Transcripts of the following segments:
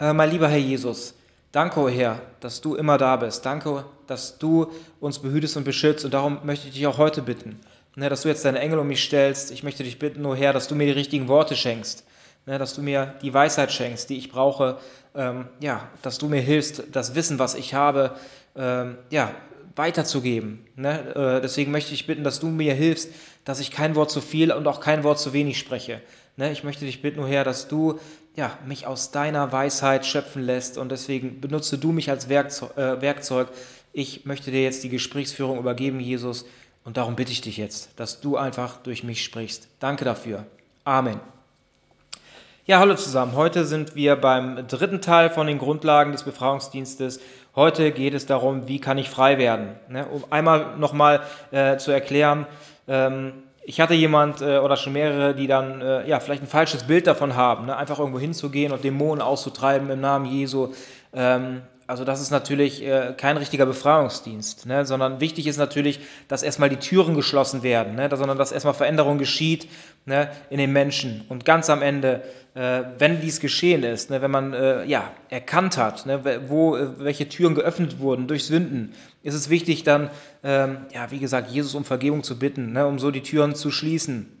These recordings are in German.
Äh, mein lieber Herr Jesus, danke, oh Herr, dass du immer da bist. Danke, dass du uns behütest und beschützt. Und darum möchte ich dich auch heute bitten, ne, dass du jetzt deine Engel um mich stellst. Ich möchte dich bitten, o oh Herr, dass du mir die richtigen Worte schenkst. Ne, dass du mir die Weisheit schenkst, die ich brauche. Ähm, ja, dass du mir hilfst, das Wissen, was ich habe, ähm, ja, weiterzugeben. Ne? Äh, deswegen möchte ich bitten, dass du mir hilfst, dass ich kein Wort zu viel und auch kein Wort zu wenig spreche. Ne? Ich möchte dich bitten, Herr, dass du ja, mich aus deiner Weisheit schöpfen lässt und deswegen benutze du mich als Werkzeug, äh, Werkzeug. Ich möchte dir jetzt die Gesprächsführung übergeben, Jesus, und darum bitte ich dich jetzt, dass du einfach durch mich sprichst. Danke dafür. Amen. Ja, hallo zusammen. Heute sind wir beim dritten Teil von den Grundlagen des Befragungsdienstes. Heute geht es darum, wie kann ich frei werden. Ne? Um einmal nochmal äh, zu erklären, ähm, ich hatte jemand äh, oder schon mehrere, die dann äh, ja vielleicht ein falsches Bild davon haben, ne? einfach irgendwo hinzugehen und Dämonen auszutreiben im Namen Jesu. Ähm, also das ist natürlich äh, kein richtiger Befreiungsdienst, ne? sondern wichtig ist natürlich, dass erstmal die Türen geschlossen werden, ne? sondern dass erstmal Veränderung geschieht ne? in den Menschen. Und ganz am Ende, äh, wenn dies geschehen ist, ne? wenn man äh, ja, erkannt hat, ne? wo äh, welche Türen geöffnet wurden durch Sünden, ist es wichtig dann, ähm, ja, wie gesagt, Jesus um Vergebung zu bitten, ne? um so die Türen zu schließen.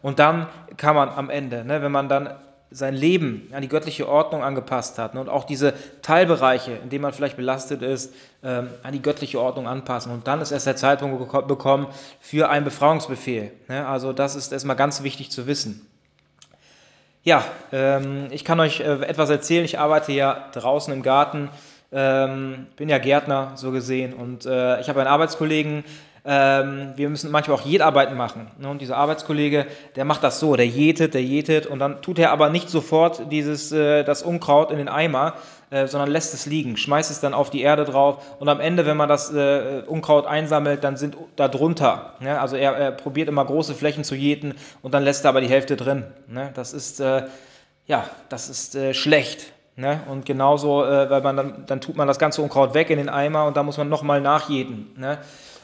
Und dann kann man am Ende, wenn man dann sein Leben an die göttliche Ordnung angepasst hat ne, und auch diese Teilbereiche, in denen man vielleicht belastet ist, ähm, an die göttliche Ordnung anpassen. Und dann ist erst der Zeitpunkt bekommen für einen Befreiungsbefehl. Ne? Also das ist erstmal ganz wichtig zu wissen. Ja, ähm, ich kann euch äh, etwas erzählen. Ich arbeite ja draußen im Garten, ähm, bin ja Gärtner so gesehen und äh, ich habe einen Arbeitskollegen, ähm, wir müssen manchmal auch Jedarbeiten machen. Ne? Und dieser Arbeitskollege, der macht das so, der jätet, der jätet und dann tut er aber nicht sofort dieses, äh, das Unkraut in den Eimer, äh, sondern lässt es liegen, schmeißt es dann auf die Erde drauf und am Ende, wenn man das äh, Unkraut einsammelt, dann sind da drunter. Ne? Also er, er, probiert immer große Flächen zu jäten und dann lässt er aber die Hälfte drin. Ne? Das ist, äh, ja, das ist äh, schlecht. Ne? Und genauso, äh, weil man dann, dann tut man das ganze Unkraut weg in den Eimer und da muss man nochmal nachjäten. Ne?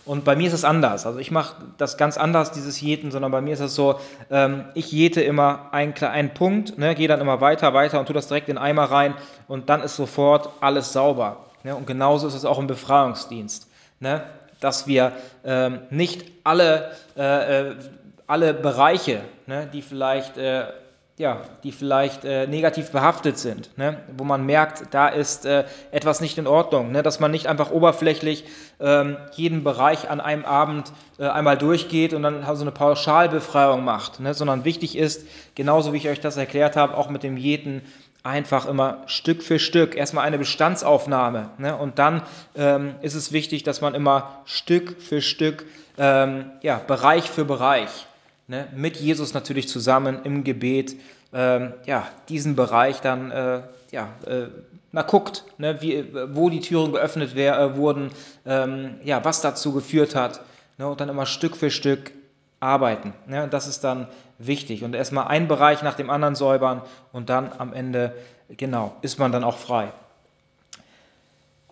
Und bei mir ist es anders. Also ich mache das ganz anders, dieses Jäten, sondern bei mir ist es so, ähm, ich jäte immer einen, einen Punkt, ne, gehe dann immer weiter, weiter und tue das direkt in den Eimer rein und dann ist sofort alles sauber. Ne? Und genauso ist es auch im Befreiungsdienst. Ne? Dass wir ähm, nicht alle, äh, äh alle Bereiche, ne, die vielleicht äh, ja, die vielleicht äh, negativ behaftet sind, ne? wo man merkt, da ist äh, etwas nicht in Ordnung, ne? dass man nicht einfach oberflächlich ähm, jeden Bereich an einem Abend äh, einmal durchgeht und dann so eine Pauschalbefreiung macht, ne? sondern wichtig ist, genauso wie ich euch das erklärt habe, auch mit dem Jeden, einfach immer Stück für Stück, erstmal eine Bestandsaufnahme ne? und dann ähm, ist es wichtig, dass man immer Stück für Stück, ähm, ja, Bereich für Bereich, ne, mit Jesus natürlich zusammen im Gebet, ähm, ja, diesen Bereich dann, äh, ja, äh, mal guckt, ne, wie, wo die Türen geöffnet wär, äh, wurden, ähm, ja, was dazu geführt hat, ne, und dann immer Stück für Stück arbeiten. Ne, das ist dann wichtig. Und erstmal einen Bereich nach dem anderen säubern und dann am Ende, genau, ist man dann auch frei.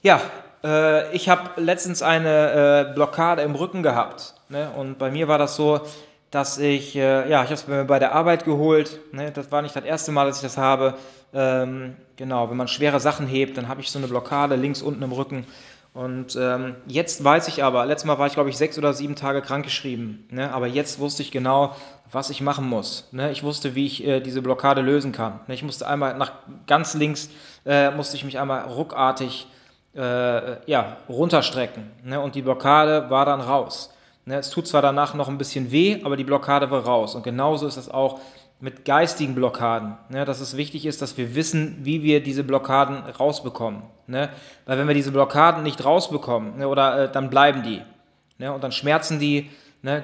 Ja, äh, ich habe letztens eine äh, Blockade im Rücken gehabt. Ne? Und bei mir war das so, dass ich, äh, ja, ich habe es mir bei der Arbeit geholt. Ne? Das war nicht das erste Mal, dass ich das habe. Ähm, genau, wenn man schwere Sachen hebt, dann habe ich so eine Blockade links unten im Rücken. Und ähm, jetzt weiß ich aber, letztes Mal war ich, glaube ich, sechs oder sieben Tage krankgeschrieben. Ne? Aber jetzt wusste ich genau, was ich machen muss. Ne? Ich wusste, wie ich äh, diese Blockade lösen kann. Ne? Ich musste einmal nach ganz links, äh, musste ich mich einmal ruckartig äh, ja, runterstrecken. Ne? Und die Blockade war dann raus. Ne, es tut zwar danach noch ein bisschen weh, aber die Blockade war raus. Und genauso ist es auch mit geistigen Blockaden. Ne, dass es wichtig ist, dass wir wissen, wie wir diese Blockaden rausbekommen. Ne? Weil wenn wir diese Blockaden nicht rausbekommen, oder äh, dann bleiben die. Und dann schmerzen die.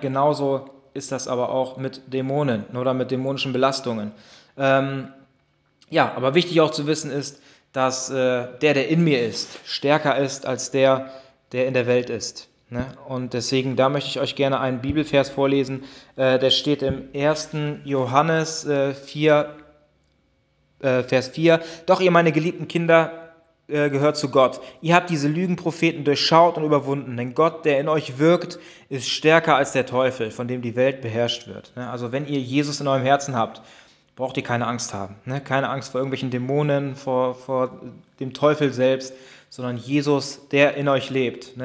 Genauso ist das aber auch mit Dämonen ne, oder mit dämonischen Belastungen. Ähm, ja, aber wichtig auch zu wissen ist, dass äh, der, der in mir ist, stärker ist als der, der in der Welt ist. Ne? Und deswegen, da möchte ich euch gerne einen Bibelvers vorlesen. Äh, der steht im 1. Johannes äh, 4, äh, Vers 4. Doch ihr, meine geliebten Kinder, äh, gehört zu Gott. Ihr habt diese Lügenpropheten durchschaut und überwunden, denn Gott, der in euch wirkt, ist stärker als der Teufel, von dem die Welt beherrscht wird. Ne? Also wenn ihr Jesus in eurem Herzen habt, braucht ihr keine Angst haben. Ne? Keine Angst vor irgendwelchen Dämonen, vor, vor dem Teufel selbst, sondern Jesus, der in euch lebt?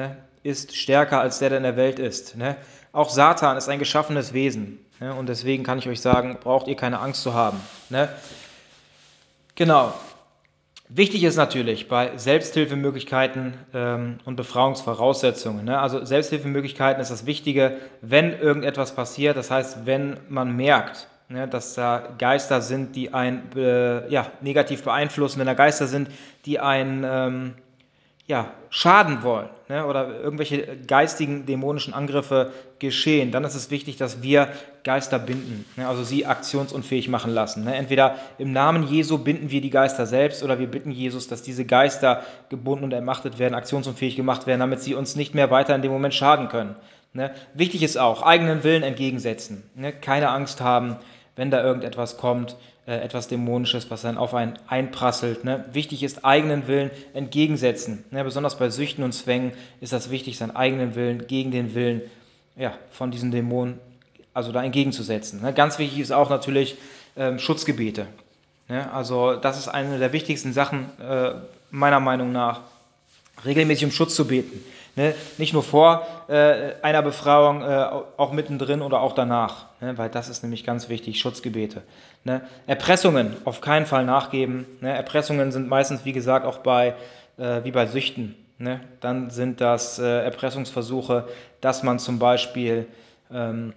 Ist stärker als der, der in der Welt ist. Ne? Auch Satan ist ein geschaffenes Wesen. Ne? Und deswegen kann ich euch sagen, braucht ihr keine Angst zu haben. Ne? Genau. Wichtig ist natürlich bei Selbsthilfemöglichkeiten ähm, und Befragungsvoraussetzungen. Ne? Also Selbsthilfemöglichkeiten ist das Wichtige, wenn irgendetwas passiert. Das heißt, wenn man merkt, ne, dass da Geister sind, die einen äh, ja, negativ beeinflussen, wenn da Geister sind, die einen ähm, ja, schaden wollen ne, oder irgendwelche geistigen, dämonischen Angriffe geschehen, dann ist es wichtig, dass wir Geister binden, ne, also sie aktionsunfähig machen lassen. Ne. Entweder im Namen Jesu binden wir die Geister selbst oder wir bitten Jesus, dass diese Geister gebunden und ermachtet werden, aktionsunfähig gemacht werden, damit sie uns nicht mehr weiter in dem Moment schaden können. Ne. Wichtig ist auch, eigenen Willen entgegensetzen, ne, keine Angst haben, wenn da irgendetwas kommt, äh, etwas Dämonisches, was dann auf einen einprasselt. Ne? Wichtig ist, eigenen Willen entgegensetzen. Ne? Besonders bei Süchten und Zwängen ist das wichtig, seinen eigenen Willen gegen den Willen ja, von diesen Dämonen, also da entgegenzusetzen. Ne? Ganz wichtig ist auch natürlich ähm, Schutzgebete. Ne? Also das ist eine der wichtigsten Sachen äh, meiner Meinung nach, regelmäßig um Schutz zu beten. Ne? Nicht nur vor äh, einer Befreiung, äh, auch mittendrin oder auch danach, ne? weil das ist nämlich ganz wichtig, Schutzgebete. Ne? Erpressungen auf keinen Fall nachgeben. Ne? Erpressungen sind meistens, wie gesagt, auch bei, äh, wie bei Süchten. Ne? Dann sind das äh, Erpressungsversuche, dass man zum Beispiel ähm,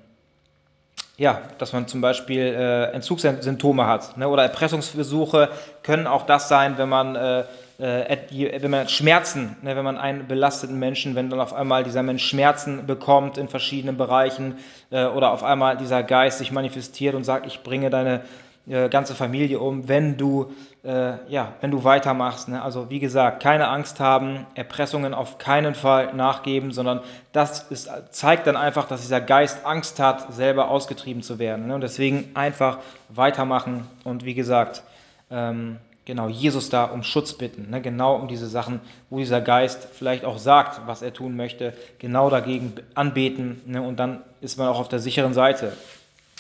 ja, dass man zum Beispiel äh, Entzugssymptome hat. Ne? Oder Erpressungsversuche können auch das sein, wenn man äh, wenn man Schmerzen, ne, wenn man einen belasteten Menschen, wenn dann auf einmal dieser Mensch Schmerzen bekommt in verschiedenen Bereichen äh, oder auf einmal dieser Geist sich manifestiert und sagt, ich bringe deine äh, ganze Familie um, wenn du, ja, wenn du weitermachst. Ne? Also wie gesagt, keine Angst haben, Erpressungen auf keinen Fall nachgeben, sondern das ist, zeigt dann einfach, dass dieser Geist Angst hat, selber ausgetrieben zu werden. Ne? Und deswegen einfach weitermachen und wie gesagt, ähm, genau Jesus da um Schutz bitten, ne? genau um diese Sachen, wo dieser Geist vielleicht auch sagt, was er tun möchte, genau dagegen anbeten ne? und dann ist man auch auf der sicheren Seite.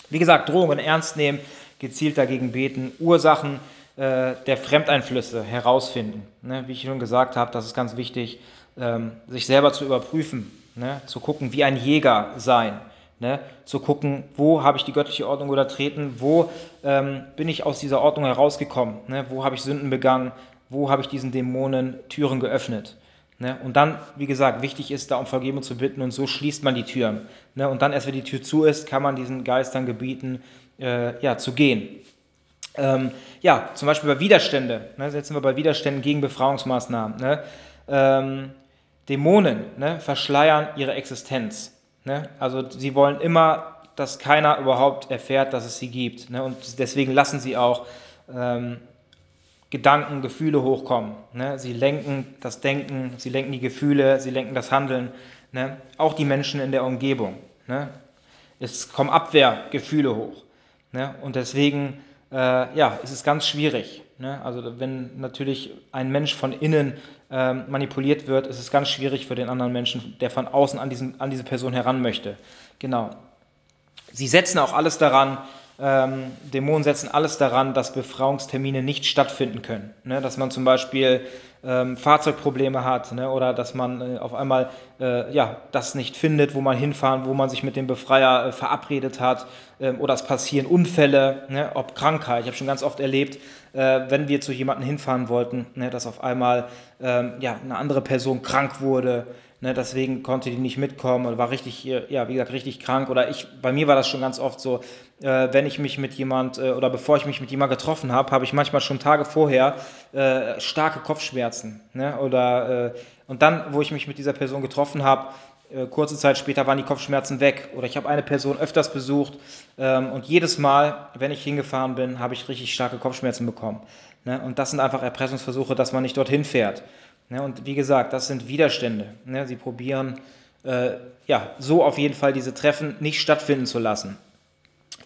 Wie gesagt, Drohungen ernst nehmen, gezielt dagegen beten, Ursachen äh, der Fremdeinflüsse herausfinden. Ne? Wie ich schon gesagt habe, das ist ganz wichtig, ähm, sich selber zu überprüfen, ne? zu gucken, wie ein Jäger sein. Ne, zu gucken, wo habe ich die göttliche Ordnung übertreten, wo ähm, bin ich aus dieser Ordnung herausgekommen, ne, wo habe ich Sünden begangen, wo habe ich diesen Dämonen Türen geöffnet. Ne, und dann, wie gesagt, wichtig ist, da um Vergebung zu bitten und so schließt man die Türen. Ne, und dann erst, wenn die Tür zu ist, kann man diesen Geistern gebieten, äh, ja, zu gehen. Ähm, ja, zum Beispiel bei Widerstände, ne, setzen wir bei Widerständen gegen Befreiungsmaßnahmen. Ne, ähm, Dämonen ne, verschleiern ihre Existenz. Ne? Also sie wollen immer, dass keiner überhaupt erfährt, dass es sie gibt. Ne? Und deswegen lassen sie auch ähm, Gedanken, Gefühle hochkommen. Ne? Sie lenken das Denken, sie lenken die Gefühle, sie lenken das Handeln. Ne? Auch die Menschen in der Umgebung. Ne? Es kommen Abwehrgefühle hoch. Ne? Und deswegen äh, ja, ist es ganz schwierig. Ne? Also wenn natürlich ein Mensch von innen ähm, manipuliert wird, ist es ganz schwierig für den anderen Menschen, der von außen an, diesen, an diese Person heran möchte. Genau. Sie setzen auch alles daran, ähm, Dämonen setzen alles daran, dass Befreiungstermine nicht stattfinden können. Ne? Dass man zum Beispiel ähm, Fahrzeugprobleme hat ne? oder dass man äh, auf einmal äh, ja, das nicht findet, wo man hinfahren, wo man sich mit dem Befreier äh, verabredet hat ähm, oder es passieren Unfälle, ne? ob Krankheit. Ich habe schon ganz oft erlebt, äh, wenn wir zu jemandem hinfahren wollten, ne? dass auf einmal ähm, ja, eine andere Person krank wurde Ne, deswegen konnte die nicht mitkommen und war richtig, ja, wie gesagt, richtig krank. Oder ich, bei mir war das schon ganz oft so, äh, wenn ich mich mit jemand äh, oder bevor ich mich mit jemand getroffen habe, habe ich manchmal schon Tage vorher äh, starke Kopfschmerzen. Ne? Oder, äh, und dann, wo ich mich mit dieser Person getroffen habe, äh, kurze Zeit später waren die Kopfschmerzen weg. Oder ich habe eine Person öfters besucht ähm, und jedes Mal, wenn ich hingefahren bin, habe ich richtig starke Kopfschmerzen bekommen. Ne? Und das sind einfach Erpressungsversuche, dass man nicht dorthin fährt. Ne, und wie gesagt, das sind Widerstände. Ne, sie probieren äh, ja, so auf jeden Fall diese Treffen nicht stattfinden zu lassen.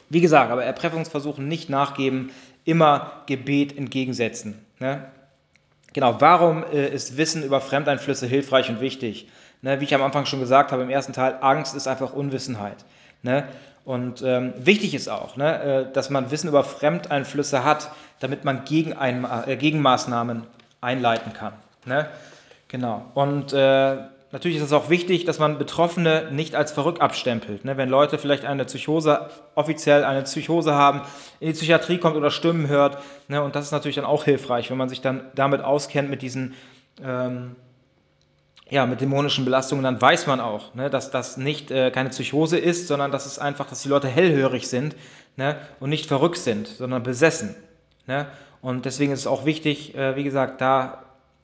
Wie gesagt, aber Erpressungsversuchen nicht nachgeben, immer Gebet entgegensetzen. Ne? Genau, warum äh, ist Wissen über Fremdeinflüsse hilfreich und wichtig? Ne, wie ich am Anfang schon gesagt habe im ersten Teil, Angst ist einfach Unwissenheit. Ne? Und ähm, wichtig ist auch, ne, äh, dass man Wissen über Fremdeinflüsse hat, damit man gegen ein, äh, Gegenmaßnahmen einleiten kann. Ne? Genau. Und äh, natürlich ist es auch wichtig, dass man Betroffene nicht als verrückt abstempelt. Ne? Wenn Leute vielleicht eine Psychose, offiziell eine Psychose haben, in die Psychiatrie kommt oder Stimmen hört. Ne? Und das ist natürlich dann auch hilfreich, wenn man sich dann damit auskennt, mit diesen ähm, ja, mit dämonischen Belastungen, dann weiß man auch, ne, dass das nicht äh, keine Psychose ist, sondern dass es einfach, dass die Leute hellhörig sind ne, und nicht verrückt sind, sondern besessen. Ne? Und deswegen ist es auch wichtig, äh, wie gesagt, da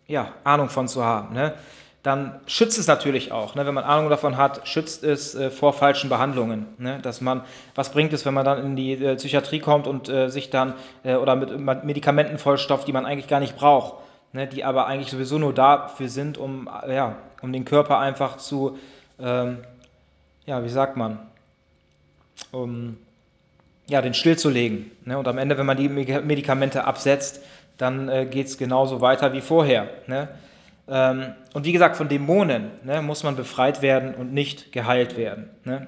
ja, Ahnung von zu haben. Ne? Dann schützt es natürlich auch, ne? wenn man Ahnung davon hat, schützt es äh, vor falschen Behandlungen. Ne? Dass man, was bringt es, wenn man dann in die äh, Psychiatrie kommt und äh, sich dann äh, oder mit Medikamenten vollstopft, die man eigentlich gar nicht braucht ne, die aber eigentlich sowieso nur dafür sind, um, ja, um den Körper einfach zu, ähm, ja, wie sagt man, um ja, den stillzulegen. Ne? Und am Ende, wenn man die Medikamente absetzt, dann äh, geht es genauso weiter wie vorher. Ne? Ähm, und wie gesagt, von Dämonen ne, muss man befreit werden und nicht geheilt werden. Ne?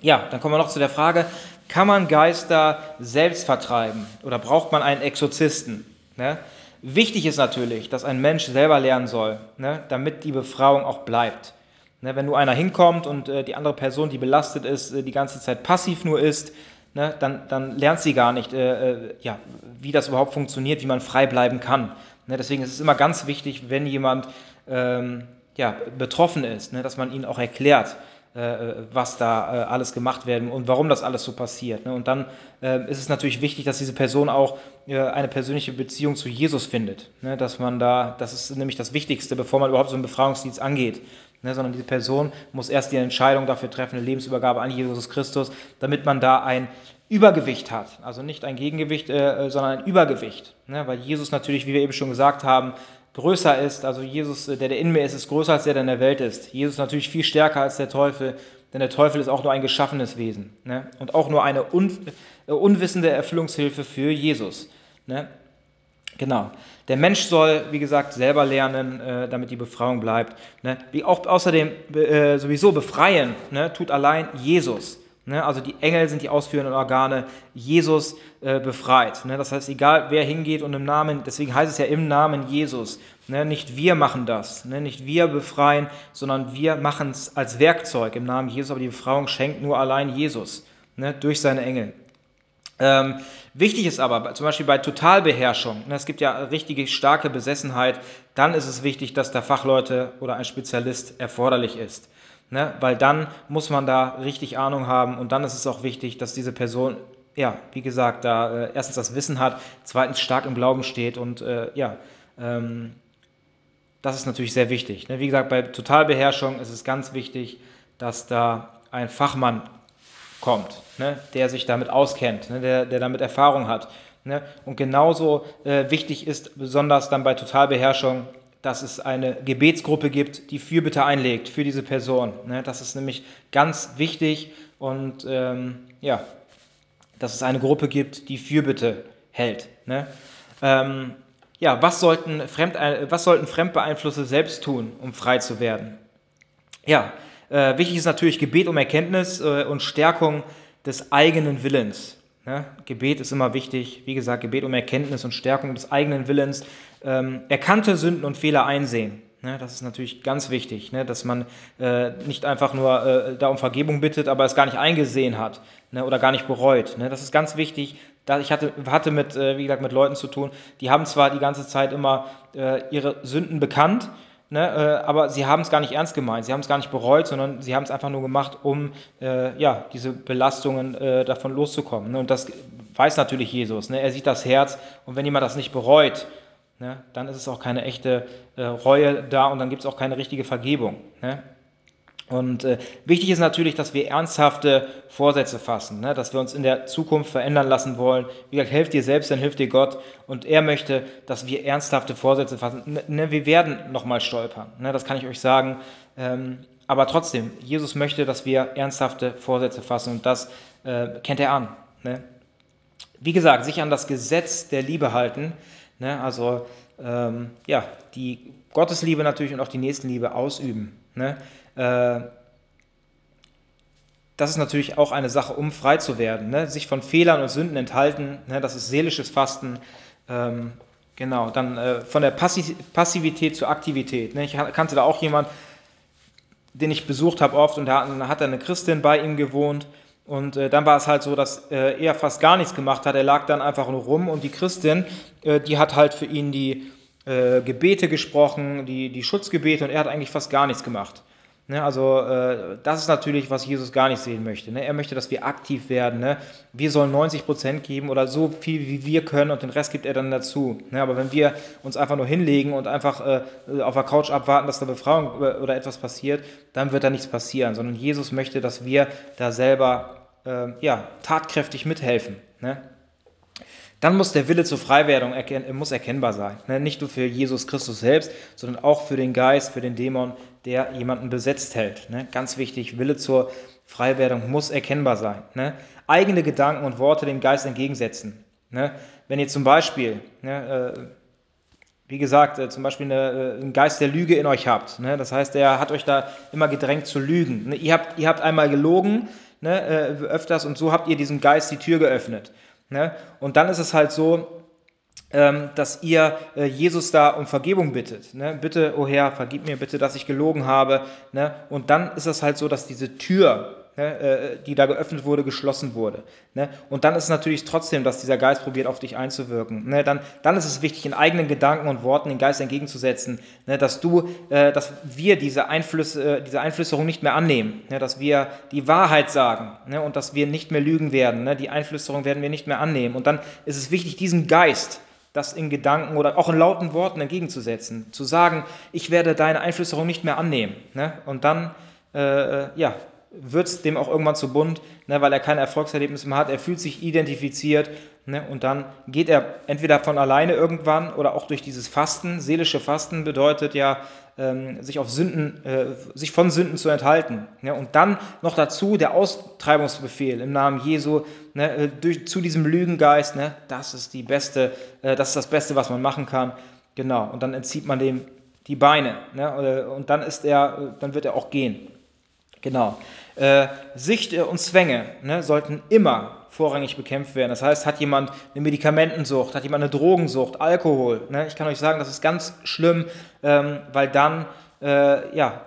Ja, dann kommen wir noch zu der Frage, kann man Geister selbst vertreiben oder braucht man einen Exorzisten? Ne? Wichtig ist natürlich, dass ein Mensch selber lernen soll, ne, damit die Befreiung auch bleibt. Ne, wenn nur einer hinkommt und äh, die andere Person, die belastet ist, äh, die ganze Zeit passiv nur ist, ne, dann, dann lernt sie gar nicht, äh, äh ja, wie das überhaupt funktioniert, wie man frei bleiben kann. Ne, deswegen ist es immer ganz wichtig, wenn jemand ähm, ja, betroffen ist, ne, dass man ihn auch erklärt, äh, was da äh, alles gemacht werden und warum das alles so passiert. Ne? Und dann äh, ist es natürlich wichtig, dass diese Person auch eine persönliche Beziehung zu Jesus findet. Ne? Dass man da, das ist nämlich das Wichtigste, bevor man überhaupt so einen Befreiungsdienst angeht. Ne? Sondern diese Person muss erst die Entscheidung dafür treffen, eine Lebensübergabe an Jesus Christus, damit man da ein Übergewicht hat. Also nicht ein Gegengewicht, sondern ein Übergewicht. Weil Jesus natürlich, wie wir eben schon gesagt haben, größer ist, also Jesus, äh, der, der in mir ist, ist größer als der, der in der Welt ist. Jesus natürlich viel stärker als der Teufel, denn der Teufel ist auch nur ein geschaffenes Wesen ne? und auch nur eine un, äh, unwissende Erfüllungshilfe für Jesus. Ne? Genau. Der Mensch soll, wie gesagt, selber lernen, äh, damit die Befreiung bleibt. Ne? Wie auch außerdem äh, sowieso befreien, ne? tut allein Jesus. Ne? Also die Engel sind die ausführenden Organe, Jesus äh, befreit. Ne? Das heißt, egal wer hingeht und im Namen, deswegen heißt es ja im Namen Jesus. Ne? Nicht wir machen das, ne? nicht wir befreien, sondern wir machen es als Werkzeug im Namen Jesus, aber die Befreiung schenkt nur allein Jesus ne? durch seine Engel. Ähm, wichtig ist aber, zum Beispiel bei Totalbeherrschung, ne, es gibt ja richtige starke Besessenheit, dann ist es wichtig, dass da Fachleute oder ein Spezialist erforderlich ist ne? weil dann muss man da richtig Ahnung haben und dann ist es auch wichtig, dass diese Person, ja, wie gesagt, da äh, erstens das Wissen hat, zweitens stark im Glauben steht und äh, ja, ähm, das ist natürlich sehr wichtig. Ne? Wie gesagt, bei Totalbeherrschung ist es ganz wichtig, dass da ein Fachmann kommt, ne? der sich damit auskennt, ne? der, der damit Erfahrung hat. Ne? Und genauso äh, wichtig ist besonders dann bei Totalbeherrschung dass es eine Gebetsgruppe gibt, die Fürbitte einlegt für diese Person. Ne? Das ist nämlich ganz wichtig und ähm, ja, dass es eine Gruppe gibt, die Fürbitte hält. Ne? Ähm, ja, was sollten, Fremd, was sollten Fremdbeeinflusse selbst tun, um frei zu werden? Ja, äh, wichtig ist natürlich Gebet um Erkenntnis äh, und Stärkung des eigenen Willens. Ne? Gebet ist immer wichtig. Wie gesagt, Gebet um Erkenntnis und Stärkung des eigenen Willens. Ähm, erkannte Sünden und Fehler einsehen. Ne? Das ist natürlich ganz wichtig, ne? dass man äh, nicht einfach nur äh, da um Vergebung bittet, aber es gar nicht eingesehen hat ne? oder gar nicht bereut. Ne? Das ist ganz wichtig. Ich hatte, hatte mit, äh, wie gesagt, mit Leuten zu tun, die haben zwar die ganze Zeit immer äh, ihre Sünden bekannt, Ne, äh, aber sie haben es gar nicht ernst gemeint, sie haben es gar nicht bereut, sondern sie haben es einfach nur gemacht, um äh, ja, diese Belastungen äh, davon loszukommen. Ne? Und das weiß natürlich Jesus. Ne? Er sieht das Herz und wenn jemand das nicht bereut, ne, dann ist es auch keine echte äh, Reue da und dann gibt es auch keine richtige Vergebung. Und äh, wichtig ist natürlich, dass wir ernsthafte Vorsätze fassen, ne? dass wir uns in der Zukunft verändern lassen wollen. Wie gesagt, helft dir selbst, dann hilft dir Gott. Und er möchte, dass wir ernsthafte Vorsätze fassen. Ne, wir werden nochmal stolpern, ne? das kann ich euch sagen. Ähm, aber trotzdem, Jesus möchte, dass wir ernsthafte Vorsätze fassen und das äh, kennt er an. Ne? Wie gesagt, sich an das Gesetz der Liebe halten, ne? also ähm, ja, die Gottesliebe natürlich und auch die Nächstenliebe ausüben. Ne? Äh, das ist natürlich auch eine Sache, um frei zu werden. Ne? Sich von Fehlern und Sünden enthalten, ne? das ist seelisches Fasten. Ähm, genau, dann äh, von der Passi Passivität zur Aktivität. Ne? Ich kannte da auch jemand, den ich besucht habe oft und da hat eine Christin bei ihm gewohnt. Und äh, dann war es halt so, dass äh, er fast gar nichts gemacht hat. Er lag dann einfach nur rum und die Christin, äh, die hat halt für ihn die äh, Gebete gesprochen, die, die Schutzgebete und er hat eigentlich fast gar nichts gemacht. Ne, also äh, das ist natürlich, was Jesus gar nicht sehen möchte. Ne? Er möchte, dass wir aktiv werden. Ne? Wir sollen 90 Prozent geben oder so viel, wie wir können und den Rest gibt er dann dazu. Ne? Aber wenn wir uns einfach nur hinlegen und einfach äh, auf der Couch abwarten, dass da Befreiung äh, oder etwas passiert, dann wird da nichts passieren. Sondern Jesus möchte, dass wir da selber äh, ja, tatkräftig mithelfen. Dann muss der Wille zur Freiwerdung erken muss erkennbar sein. Ne? Nicht nur für Jesus Christus selbst, sondern auch für den Geist, für den Dämon, der jemanden besetzt hält. Ne? Ganz wichtig, Wille zur Freiwerdung muss erkennbar sein. Ne? Eigene Gedanken und Worte dem Geist entgegensetzen. Wenn ihr zum Beispiel, äh, wie gesagt, äh, zum Beispiel äh, einen Geist der Lüge in euch habt, das heißt, er hat euch da immer gedrängt zu lügen. Ihr, habt, ihr habt einmal gelogen, öfters, und so habt ihr diesem Geist die Tür geöffnet. Ne? Und dann ist es halt so, ähm, dass ihr äh, Jesus da um Vergebung bittet. Ne? Bitte, oh Herr, vergib mir bitte, dass ich gelogen habe. Ne? Und dann ist es halt so, dass diese Tür, ne, äh, die da geöffnet wurde, geschlossen wurde. Ne? Und dann ist es natürlich trotzdem, dass dieser Geist probiert, auf dich einzuwirken. Ne? Dann, dann ist es wichtig, in eigenen Gedanken und Worten den Geist entgegenzusetzen, ne? dass du, äh, dass wir diese Einflüsse, diese Einflüsterung nicht mehr annehmen, ne? dass wir die Wahrheit sagen ne? und dass wir nicht mehr lügen werden. Ne? Die Einflüsterung werden wir nicht mehr annehmen. Und dann ist es wichtig, diesen Geist, das in Gedanken oder auch in lauten Worten entgegenzusetzen, zu sagen, ich werde deine Einflüsterung nicht mehr annehmen. Ne? Und dann äh, ja, wird es dem auch irgendwann zu bunt, ne, weil er keine Erfolgserlebnisse mehr hat, er fühlt sich identifiziert ne, und dann geht er entweder von alleine irgendwann oder auch durch dieses Fasten. Seelische Fasten bedeutet ja, ähm, sich, auf Sünden, äh, sich von Sünden zu enthalten. Ne? Und dann noch dazu der Austreibungsbefehl im Namen Jesu ne, äh, durch, zu diesem Lügengeist. Ne? Das ist die beste, äh, das ist das Beste, was man machen kann. Genau. Und dann entzieht man dem die Beine. Ne? Und dann ist er, dann wird er auch gehen. Genau. Äh, Süchte und Zwänge ne, sollten immer vorrangig bekämpft werden. Das heißt, hat jemand eine Medikamentensucht, hat jemand eine Drogensucht, Alkohol. Ne? Ich kann euch sagen, das ist ganz schlimm, ähm, weil dann, äh, ja,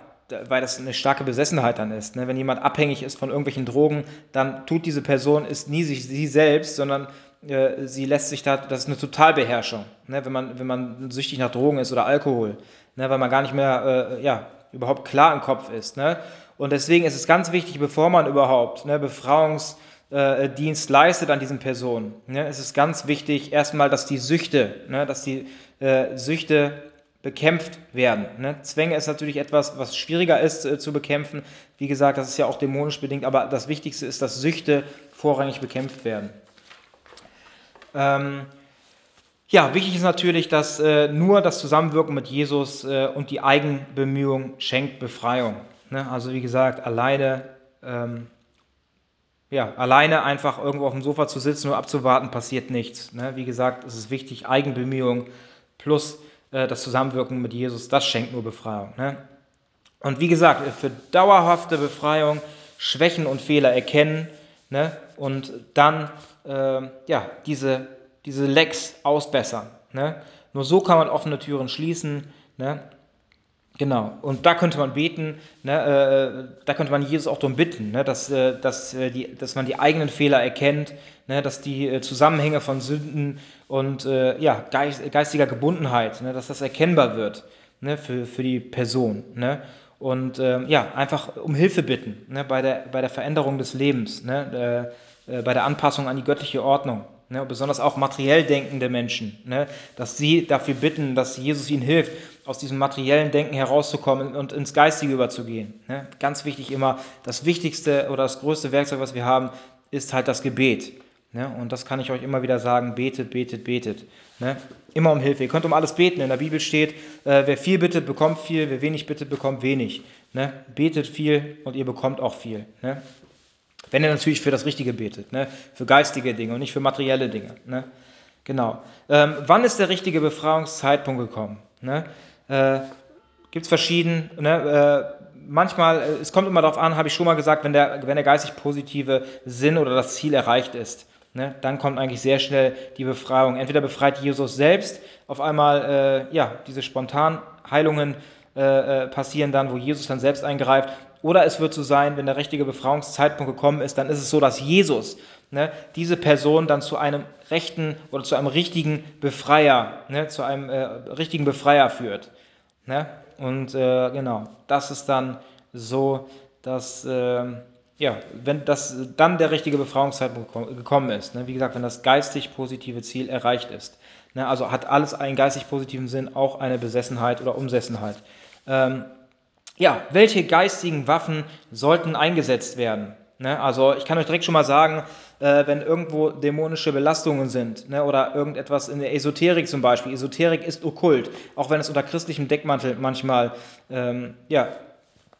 weil das eine starke Besessenheit dann ist. Ne? Wenn jemand abhängig ist von irgendwelchen Drogen, dann tut diese Person, ist nie sich sie selbst, sondern äh, sie lässt sich da, das ist eine Totalbeherrschung, ne? wenn, man, wenn man süchtig nach Drogen ist oder Alkohol, ne? weil man gar nicht mehr, äh, ja, überhaupt klar im Kopf ist. Ne? Und deswegen ist es ganz wichtig, bevor man überhaupt ne, Befreiungs- äh, leistet an diesen Personen. Ne? Es ganz wichtig, erstmal, dass die Süchte, ne, dass die äh, Süchte bekämpft werden. Ne? Zwänge ist natürlich etwas, was schwieriger ist äh, zu bekämpfen. Wie gesagt, das ist ja auch dämonisch bedingt, aber das Wichtigste ist, dass Süchte vorrangig bekämpft werden. Ähm, ja, wichtig ist natürlich, dass äh, nur das Zusammenwirken mit Jesus äh, und die Eigenbemühung schenkt Befreiung. Ne? Also wie gesagt, alleine ähm, ja, alleine einfach irgendwo auf dem Sofa zu sitzen und abzuwarten, passiert nichts. Ne? Wie gesagt, es ist wichtig, Eigenbemühung plus äh, das Zusammenwirken mit Jesus, das schenkt nur Befreiung. Ne? Und wie gesagt, für dauerhafte Befreiung Schwächen und Fehler erkennen ne? und dann äh, ja, diese, diese Lecks ausbessern. Ne? Nur so kann man offene Türen schließen. Ne? Genau, und da könnte man beten, ne, äh, da könnte man Jesus auch darum bitten, ne, dass, äh, dass, äh, die, dass man die eigenen Fehler erkennt, ne, dass die äh, Zusammenhänge von Sünden und äh, ja, geist, geistiger Gebundenheit, ne, dass das erkennbar wird ne, für, für die Person. Ne, und ähm, ja, einfach um Hilfe bitten ne, bei, der, bei der Veränderung des Lebens, ne, äh, bei der Anpassung an die göttliche Ordnung. Ne, besonders auch materiell denkende Menschen, ne, dass sie dafür bitten, dass Jesus ihnen hilft, aus diesem materiellen Denken herauszukommen und ins Geistige überzugehen. Ne. Ganz wichtig immer, das wichtigste oder das größte Werkzeug, was wir haben, ist halt das Gebet. Ne, und das kann ich euch immer wieder sagen, betet, betet, betet. Ne. Immer um Hilfe. Ihr könnt um alles beten. In der Bibel steht, äh, wer viel bittet, bekommt viel, wer wenig bittet, bekommt wenig. Betet viel und ihr bekommt auch viel. Wenn ihr natürlich für das Richtige betet, für geistige Dinge und nicht für materielle Dinge. Genau. Ähm, wann ist der richtige Befreiungszeitpunkt gekommen? Ne? Äh, gibt es verschieden. Ne? Äh, manchmal, äh, es kommt immer darauf an, habe ich schon mal gesagt, wenn der, wenn der geistig positive Sinn oder das Ziel erreicht ist. Ne, dann kommt eigentlich sehr schnell die Befreiung. Entweder befreit Jesus selbst, auf einmal, äh, ja, diese Spontanheilungen äh, äh, passieren dann, wo Jesus dann selbst eingreift, oder es wird so sein, wenn der richtige Befreiungszeitpunkt gekommen ist, dann ist es so, dass Jesus ne, diese Person dann zu einem rechten oder zu einem richtigen Befreier, ne, zu einem äh, richtigen Befreier führt. Ne? Und äh, genau, das ist dann so, dass, äh, ja, wenn das dann der richtige Befreiungszeitpunkt gekommen ist. Ne? Wie gesagt, wenn das geistig positive Ziel erreicht ist. Ne? Also hat alles einen geistig positiven Sinn, auch eine Besessenheit oder Umsessenheit. Ähm, ja, welche geistigen Waffen sollten eingesetzt werden? Ne? Also ich kann euch direkt schon mal sagen, äh, wenn irgendwo dämonische Belastungen sind ne? oder irgendetwas in der Esoterik zum Beispiel. Esoterik ist okkult, auch wenn es unter christlichem Deckmantel manchmal ähm, ja,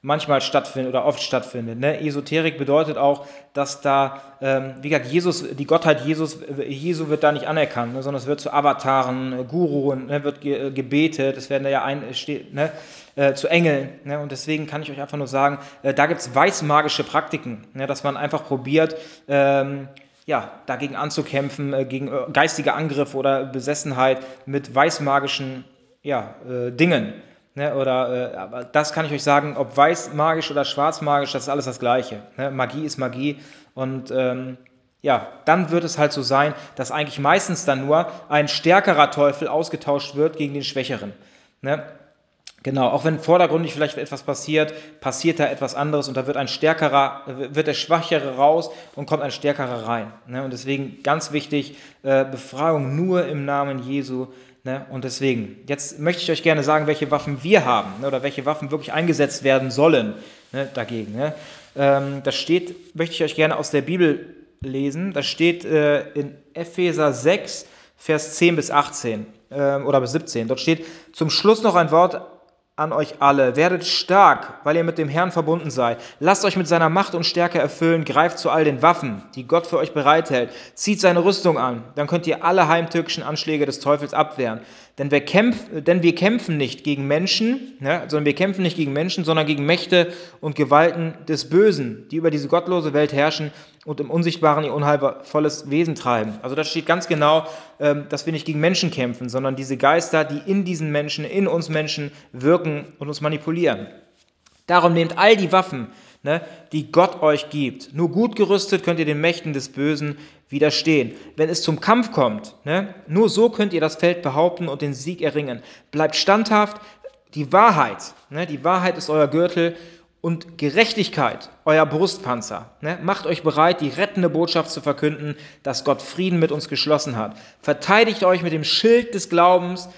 manchmal stattfindet oder oft stattfindet. Ne? Esoterik bedeutet auch, dass da, ähm, wie gesagt, Jesus, die Gottheit Jesus, Jesu wird da nicht anerkannt, ne? sondern es wird zu Avataren, äh, Guruen, ne? wird ge äh, gebetet, es werden da ja ein, steht, ne? Äh, zu Engeln. Ne? Und deswegen kann ich euch einfach nur sagen, äh, da gibt es weißmagische Praktiken, ne? dass man einfach probiert, ähm, ja, dagegen anzukämpfen, äh, gegen äh, geistige Angriffe oder Besessenheit mit weißmagischen ja, Dingen. Ne, oder, äh, aber das kann ich euch sagen, ob weiß magisch oder schwarz magisch, das ist alles das Gleiche. Ne? Magie ist Magie und ähm, ja, dann wird es halt so sein, dass eigentlich meistens dann nur ein stärkerer Teufel ausgetauscht wird gegen den schwächeren. Ne? Genau, auch wenn vordergründig vielleicht etwas passiert, passiert da etwas anderes und da wird ein stärkerer, wird der Schwachere raus und kommt ein stärkerer rein. Ne? Und deswegen ganz wichtig, äh, Befreiung nur im Namen Jesu Ne? Und deswegen, jetzt möchte ich euch gerne sagen, welche Waffen wir haben ne? oder welche Waffen wirklich eingesetzt werden sollen dagegen. Ähm, das steht, möchte ich euch gerne aus der Bibel lesen. Das steht äh, in Epheser 6, Vers 10 bis 18 äh, oder bis 17. Dort steht zum Schluss noch ein Wort an euch alle. Werdet stark, weil ihr mit dem Herrn verbunden seid. Lasst euch mit seiner Macht und Stärke erfüllen. Greift zu all den Waffen, die Gott für euch bereithält. Zieht seine Rüstung an. Dann könnt ihr alle heimtückischen Anschläge des Teufels abwehren. Denn wir, kämpf, denn wir kämpfen nicht gegen Menschen, ja, sondern wir kämpfen nicht gegen Menschen, sondern gegen Mächte und Gewalten des Bösen, die über diese gottlose Welt herrschen und im Unsichtbaren ihr unheilvolles Wesen treiben. Also das steht ganz genau, ähm, dass wir nicht gegen Menschen kämpfen, sondern diese Geister, die in diesen Menschen, in uns Menschen wirken und uns manipulieren. Darum nehmt all die Waffen, ne, die Gott euch gibt. Nur gut gerüstet könnt ihr den Mächten des Bösen widerstehen. Wenn es zum Kampf kommt, ne, nur so könnt ihr das Feld behaupten und den Sieg erringen. Bleibt standhaft, die Wahrheit, ne, die Wahrheit ist euer Gürtel und Gerechtigkeit euer Brustpanzer. Ne? Macht euch bereit, die rettende Botschaft zu verkünden, dass Gott Frieden mit uns geschlossen hat. Verteidigt euch mit dem Schild des Glaubens,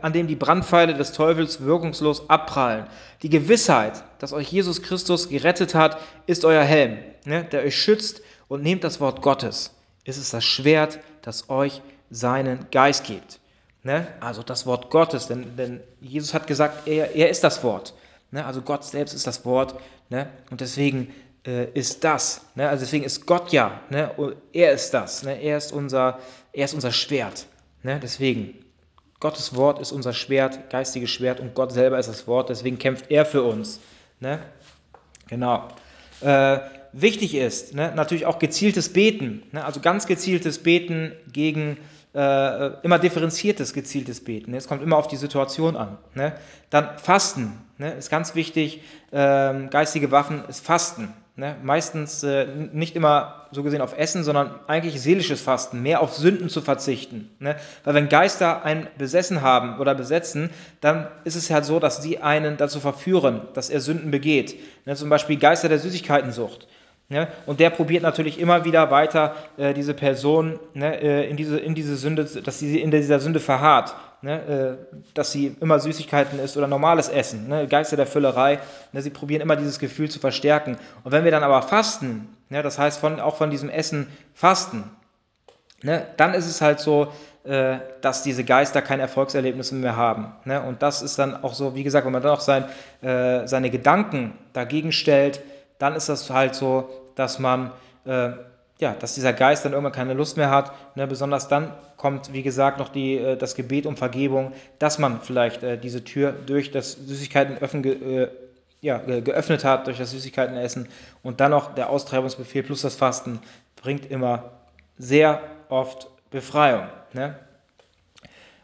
an dem die Brandpfeile des Teufels wirkungslos abprallen. Die Gewissheit, dass euch Jesus Christus gerettet hat, ist euer Helm, ne? der euch schützt und nehmt das Wort Gottes ist es das Schwert, das euch seinen Geist gibt. Ne? Also das Wort Gottes, denn, denn Jesus hat gesagt, er, er ist das Wort. Ne? Also Gott selbst ist das Wort. Ne? Und deswegen äh, ist das, ne? also deswegen ist Gott ja, ne? er ist das. Ne? Er, ist unser, er ist unser Schwert. Ne? Deswegen, Gottes Wort ist unser Schwert, geistiges Schwert und Gott selber ist das Wort, deswegen kämpft er für uns. Ne? Genau. Äh, wichtig ist, ne, natürlich auch gezieltes Beten, ne, also ganz gezieltes Beten gegen äh, immer differenziertes, gezieltes Beten. Es kommt immer auf die Situation an. Ne. Dann Fasten ne, ist ganz wichtig. Ähm, geistige Waffen ist Fasten. Ne. Meistens äh, nicht immer so gesehen auf Essen, sondern eigentlich seelisches Fasten, mehr auf Sünden zu verzichten. Ne. Weil wenn Geister einen besessen haben oder besetzen, dann ist es halt so, dass sie einen dazu verführen, dass er Sünden begeht. Ne. Zum Beispiel Geister der Süßigkeitensucht. Ne? Und der probiert natürlich immer wieder weiter, äh, diese Person ne, äh, in, diese, in diese Sünde, dass sie in dieser Sünde verharrt. Ne? Äh, dass sie immer Süßigkeiten isst oder normales Essen. Ne? Geister der Füllerei. Ne? Sie probieren immer dieses Gefühl zu verstärken. Und wenn wir dann aber fasten, ne? das heißt von, auch von diesem Essen fasten, ne? dann ist es halt so, äh, dass diese Geister keine Erfolgserlebnisse mehr haben. Ne? Und das ist dann auch so, wie gesagt, wenn man dann auch sein, äh, seine Gedanken dagegen stellt, dann ist das halt so, dass man äh, ja, dass dieser Geist dann irgendwann keine Lust mehr hat. Ne? Besonders dann kommt, wie gesagt, noch die, äh, das Gebet um Vergebung, dass man vielleicht äh, diese Tür durch das Süßigkeiten öffnen, äh, ja, geöffnet hat, durch das Süßigkeitenessen und dann noch der Austreibungsbefehl plus das Fasten bringt immer sehr oft Befreiung. Ne?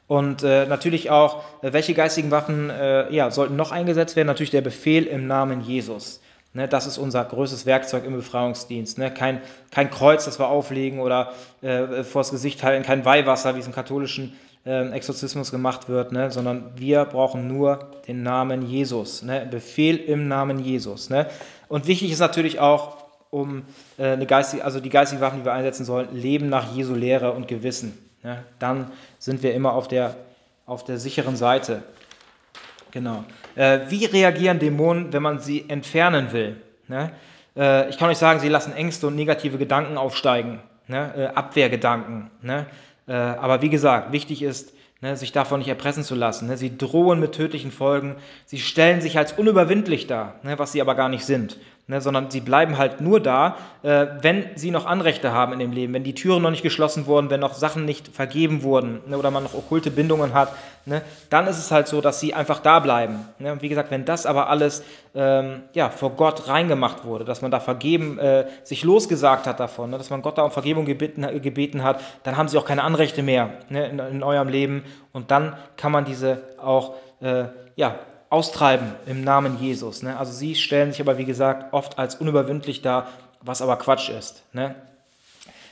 Und äh, natürlich auch, äh, welche geistigen Waffen äh, ja, sollten noch eingesetzt werden? Natürlich der Befehl im Namen Jesus. Ne, das ist unser größtes Werkzeug im Befreiungsdienst. Ne? Kein, kein Kreuz, das wir auflegen oder äh, vors Gesicht halten, kein Weihwasser, wie es im katholischen äh, Exorzismus gemacht wird, ne? sondern wir brauchen nur den Namen Jesus. Ne? Befehl im Namen Jesus. Ne? Und wichtig ist natürlich auch, um äh, eine geistige, also die geistigen Waffen, die wir einsetzen sollen, leben nach Jesu Lehre und Gewissen. Ne? Dann sind wir immer auf der, auf der sicheren Seite. Genau. Äh, wie reagieren Dämonen, wenn man sie entfernen will? Ne? Äh, ich kann euch sagen, sie lassen Ängste und negative Gedanken aufsteigen, ne? äh, Abwehrgedanken. Ne? Äh, aber wie gesagt, wichtig ist, ne, sich davon nicht erpressen zu lassen. Ne? Sie drohen mit tödlichen Folgen. Sie stellen sich als unüberwindlich dar, ne, was sie aber gar nicht sind ne, sondern sie bleiben halt nur da, äh, wenn sie noch Anrechte haben in dem Leben, wenn die Türen noch nicht geschlossen wurden, wenn noch Sachen nicht vergeben wurden ne, oder man noch okkulte Bindungen hat, ne, dann ist es halt so, dass sie einfach da bleiben. Ne? Und wie gesagt, wenn das aber alles ähm, ja, vor Gott reingemacht wurde, dass man da vergeben, äh, sich losgesagt hat davon, ne, dass man Gott da um Vergebung gebeten, gebeten hat, dann haben sie auch keine Anrechte mehr ne, in, in eurem Leben und dann kann man diese auch äh, ja, austreiben im Namen Jesus. Ne? Also sie stellen sich aber, wie gesagt, oft als unüberwindlich dar, was aber Quatsch ist. Ne?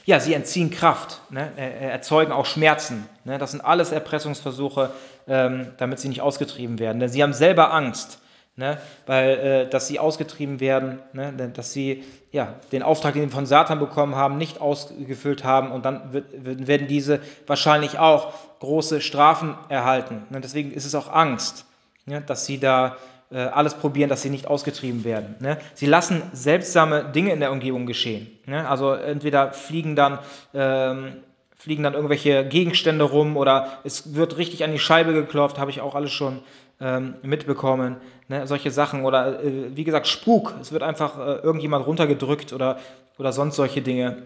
Ja, sie entziehen Kraft, ne? erzeugen auch Schmerzen. Ne? Das sind alles Erpressungsversuche, ähm, damit sie nicht ausgetrieben werden. Denn sie haben selber Angst, ne? weil äh, dass sie ausgetrieben werden, ne? dass sie ja, den Auftrag, den sie von Satan bekommen haben, nicht ausgefüllt haben und dann wird, werden diese wahrscheinlich auch große Strafen erhalten. Deswegen ist es auch Angst ja, dass sie da äh, alles probieren, dass sie nicht ausgetrieben werden. Ne? Sie lassen seltsame Dinge in der Umgebung geschehen. Ne? Also entweder fliegen dann, ähm, fliegen dann irgendwelche Gegenstände rum oder es wird richtig an die Scheibe geklopft, habe ich auch alles schon ähm, mitbekommen. Ne? Solche Sachen oder äh, wie gesagt Spuk, es wird einfach äh, irgendjemand runtergedrückt oder, oder sonst solche Dinge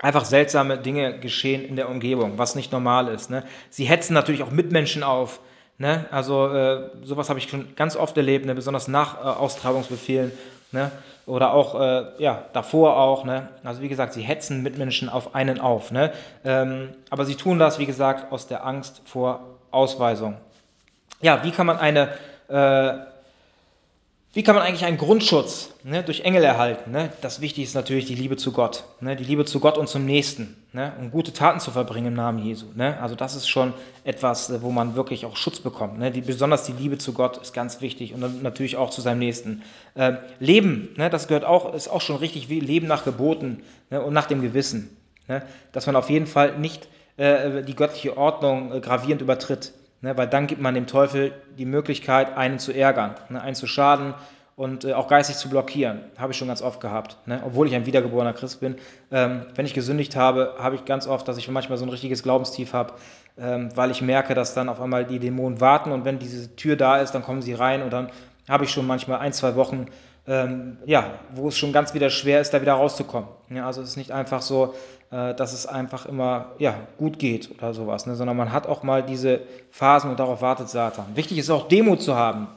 einfach seltsame Dinge geschehen in der Umgebung, was nicht normal ist. Ne? Sie hetzen natürlich auch Mitmenschen auf. Ne? Also äh, sowas habe ich schon ganz oft erlebt, ne? besonders nach äh, Austreibungsbefehlen ne? oder auch äh, ja, davor auch. Ne? Also wie gesagt, sie hetzen Mitmenschen auf einen auf. Ne? Ähm, aber sie tun das, wie gesagt, aus der Angst vor Ausweisung. Ja, wie kann man eine äh, wie kann man eigentlich einen Grundschutz ne, durch Engel erhalten? Ne? Das Wichtige ist natürlich die Liebe zu Gott. Ne? Die Liebe zu Gott und zum Nächsten. Ne? Um gute Taten zu verbringen im Namen Jesu. Ne? Also das ist schon etwas, äh, wo man wirklich auch Schutz bekommt. Ne? Die, besonders die Liebe zu Gott ist ganz wichtig und natürlich auch zu seinem Nächsten. Ähm, Leben, das gehört auch, ist auch schon richtig wie Leben nach Geboten und nach dem Gewissen. Dass man auf jeden Fall nicht äh, die göttliche Ordnung äh, gravierend übertritt. Ne, weil dann gibt man dem Teufel die Möglichkeit, einen zu ärgern, ne, einen zu schaden und äh, auch geistig zu blockieren. Habe ich schon ganz oft gehabt. Ne, obwohl ich ein wiedergeborener Christ bin. Ähm, wenn ich gesündigt habe, habe ich ganz oft, dass ich manchmal so ein richtiges Glaubenstief habe, ähm, weil ich merke, dass dann auf einmal die Dämonen warten und wenn diese Tür da ist, dann kommen sie rein und dann habe ich schon manchmal ein, zwei Wochen, ähm, ja, wo es schon ganz wieder schwer ist, da wieder rauszukommen. Ja, also es ist nicht einfach so, äh, dass es einfach immer ja, gut geht oder sowas, ne? sondern man hat auch mal diese Phasen und darauf wartet Satan. Wichtig ist auch Demut zu haben.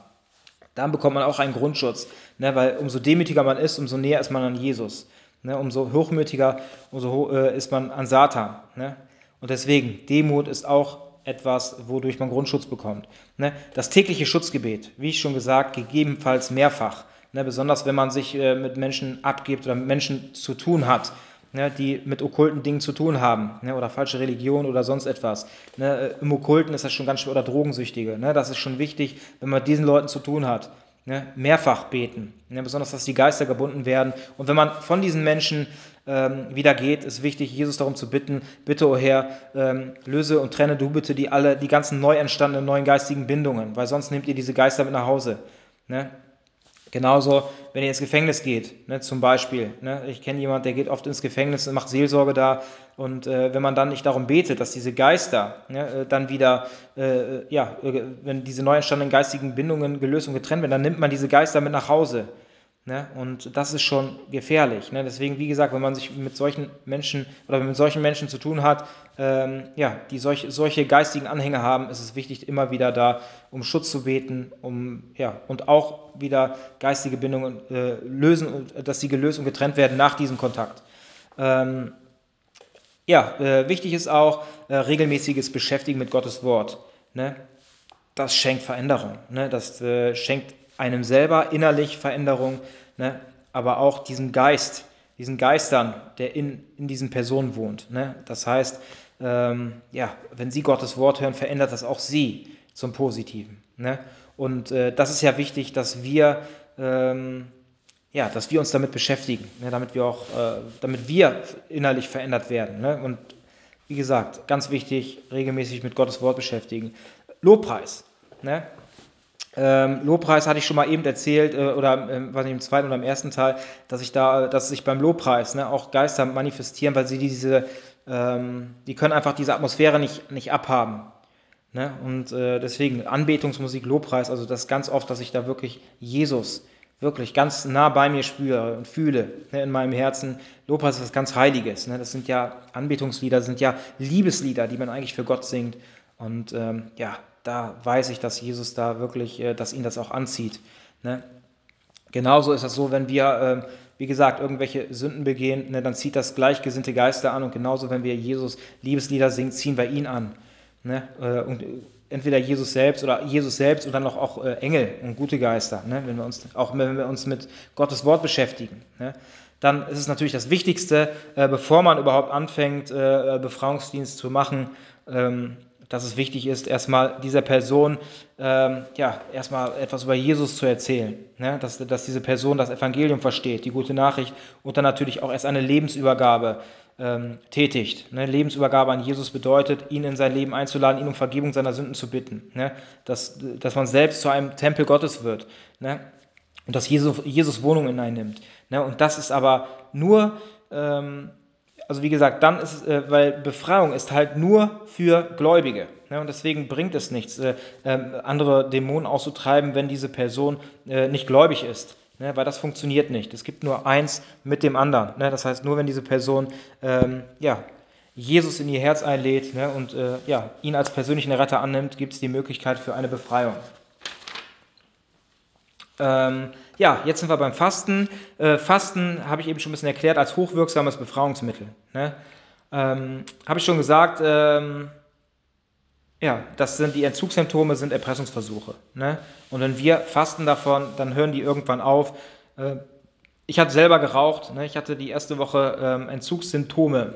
Dann bekommt man auch einen Grundschutz, ne? weil umso demütiger man ist, umso näher ist man an Jesus. Ne? Umso hochmütiger, umso ho äh, ist man an Satan. Ne? Und deswegen, Demut ist auch etwas, wodurch man Grundschutz bekommt. Ne? Das tägliche Schutzgebet, wie ich schon gesagt, gegebenenfalls mehrfach. Ne? Besonders wenn man sich äh, mit Menschen abgibt oder mit Menschen zu tun hat ne, die mit okkulten Dingen zu tun haben ne, oder falsche Religion oder sonst etwas. Ne, Im Okkulten ist das schon ganz schwer, oder Drogensüchtige. Ne, das ist schon wichtig, wenn man mit diesen Leuten zu tun hat. Ne, mehrfach beten, besonders, dass die Geister gebunden werden. Und wenn man von diesen Menschen ähm, wieder geht, ist wichtig, Jesus darum zu bitten, bitte, o oh Herr, ähm, löse und trenne du bitte die, alle, die ganzen neu entstandenen neuen geistigen Bindungen, weil sonst nehmt ihr diese Geister mit nach Hause. Ne? Genauso, wenn ihr ins Gefängnis geht, ne, zum Beispiel. Ne, ich kenne jemanden, der geht oft ins Gefängnis und macht Seelsorge da. Und äh, wenn man dann nicht darum betet, dass diese Geister ne, äh, dann wieder, äh, ja, äh, wenn diese neu entstandenen geistigen Bindungen gelöst und getrennt werden, dann nimmt man diese Geister mit nach Hause. Ne? Und das ist schon gefährlich. Ne? Deswegen, wie gesagt, wenn man sich mit solchen Menschen oder mit solchen Menschen zu tun hat, ähm, ja, die solch, solche geistigen Anhänge haben, ist es wichtig, immer wieder da um Schutz zu beten, um ja und auch wieder geistige Bindungen äh, lösen, dass sie gelöst und getrennt werden nach diesem Kontakt. Ähm, ja, äh, wichtig ist auch äh, regelmäßiges Beschäftigen mit Gottes Wort. Ne? Das schenkt Veränderung. Ne? Das äh, schenkt einem selber innerlich Veränderung, ne? aber auch diesem Geist, diesen Geistern, der in, in diesen Personen wohnt. Ne? Das heißt, ähm, ja, wenn sie Gottes Wort hören, verändert das auch sie zum Positiven. Ne? Und äh, das ist ja wichtig, dass wir, ähm, ja, dass wir uns damit beschäftigen, ne? damit wir auch, äh, damit wir innerlich verändert werden. Ne? Und wie gesagt, ganz wichtig, regelmäßig mit Gottes Wort beschäftigen. Lobpreis. Ne? Ähm, Lobpreis hatte ich schon mal eben erzählt, äh, oder ähm, was ich im zweiten oder im ersten Teil, dass ich da, dass sich beim Lobpreis ne, auch Geister manifestieren, weil sie diese, ähm, die können einfach diese Atmosphäre nicht, nicht abhaben. Ne? Und äh, deswegen Anbetungsmusik, Lobpreis, also das ganz oft, dass ich da wirklich Jesus wirklich ganz nah bei mir spüre und fühle ne, in meinem Herzen. Lobpreis ist was ganz Heiliges. Ne? Das sind ja Anbetungslieder, sind ja Liebeslieder, die man eigentlich für Gott singt. Und ähm, ja, da weiß ich, dass Jesus da wirklich, äh, dass ihn das auch anzieht. Ne? Genauso ist das so, wenn wir, äh, wie gesagt, irgendwelche Sünden begehen, ne, dann zieht das gleichgesinnte Geister an und genauso, wenn wir Jesus Liebeslieder singen, ziehen wir ihn an. Ne? Äh, und entweder Jesus selbst oder Jesus selbst und dann noch auch äh, Engel und gute Geister, ne? wenn wir uns, auch wenn wir uns mit Gottes Wort beschäftigen. Ne? Dann ist es natürlich das Wichtigste, bevor man überhaupt anfängt, Befreiungsdienst zu machen, ähm, dass es wichtig ist, erstmal dieser Person ähm, ja, erstmal etwas über Jesus zu erzählen, ne? dass, dass diese Person das Evangelium versteht, die gute Nachricht und dann natürlich auch erst eine Lebensübergabe ähm, tätigt. Ne? Lebensübergabe an Jesus bedeutet, ihn in sein Leben einzuladen, ihn um Vergebung seiner Sünden zu bitten, ne? dass, dass man selbst zu einem Tempel Gottes wird ne? und dass Jesus, Jesus Wohnung hineinnimmt. Ne? Und das ist aber nur... Ähm, also wie gesagt, dann ist äh, weil Befreiung ist halt nur für Gläubige. Ne? Und deswegen bringt es nichts, äh, äh, andere Dämonen auszutreiben, wenn diese Person äh, nicht gläubig ist. Ne? Weil das funktioniert nicht. Es gibt nur eins mit dem anderen. Ne? Das heißt, nur wenn diese Person ähm, ja, Jesus in ihr Herz einlädt ne? und äh, ja, ihn als persönlichen Retter annimmt, gibt es die Möglichkeit für eine Befreiung. Ähm, ja, jetzt sind wir beim Fasten. Äh, Fasten habe ich eben schon ein bisschen erklärt als hochwirksames Befreiungsmittel. Ne? Ähm, habe ich schon gesagt, ähm, ja, das sind die Entzugssymptome, sind Erpressungsversuche. Ne? Und wenn wir fasten davon, dann hören die irgendwann auf. Äh, ich hatte selber geraucht, ne? ich hatte die erste Woche ähm, Entzugssymptome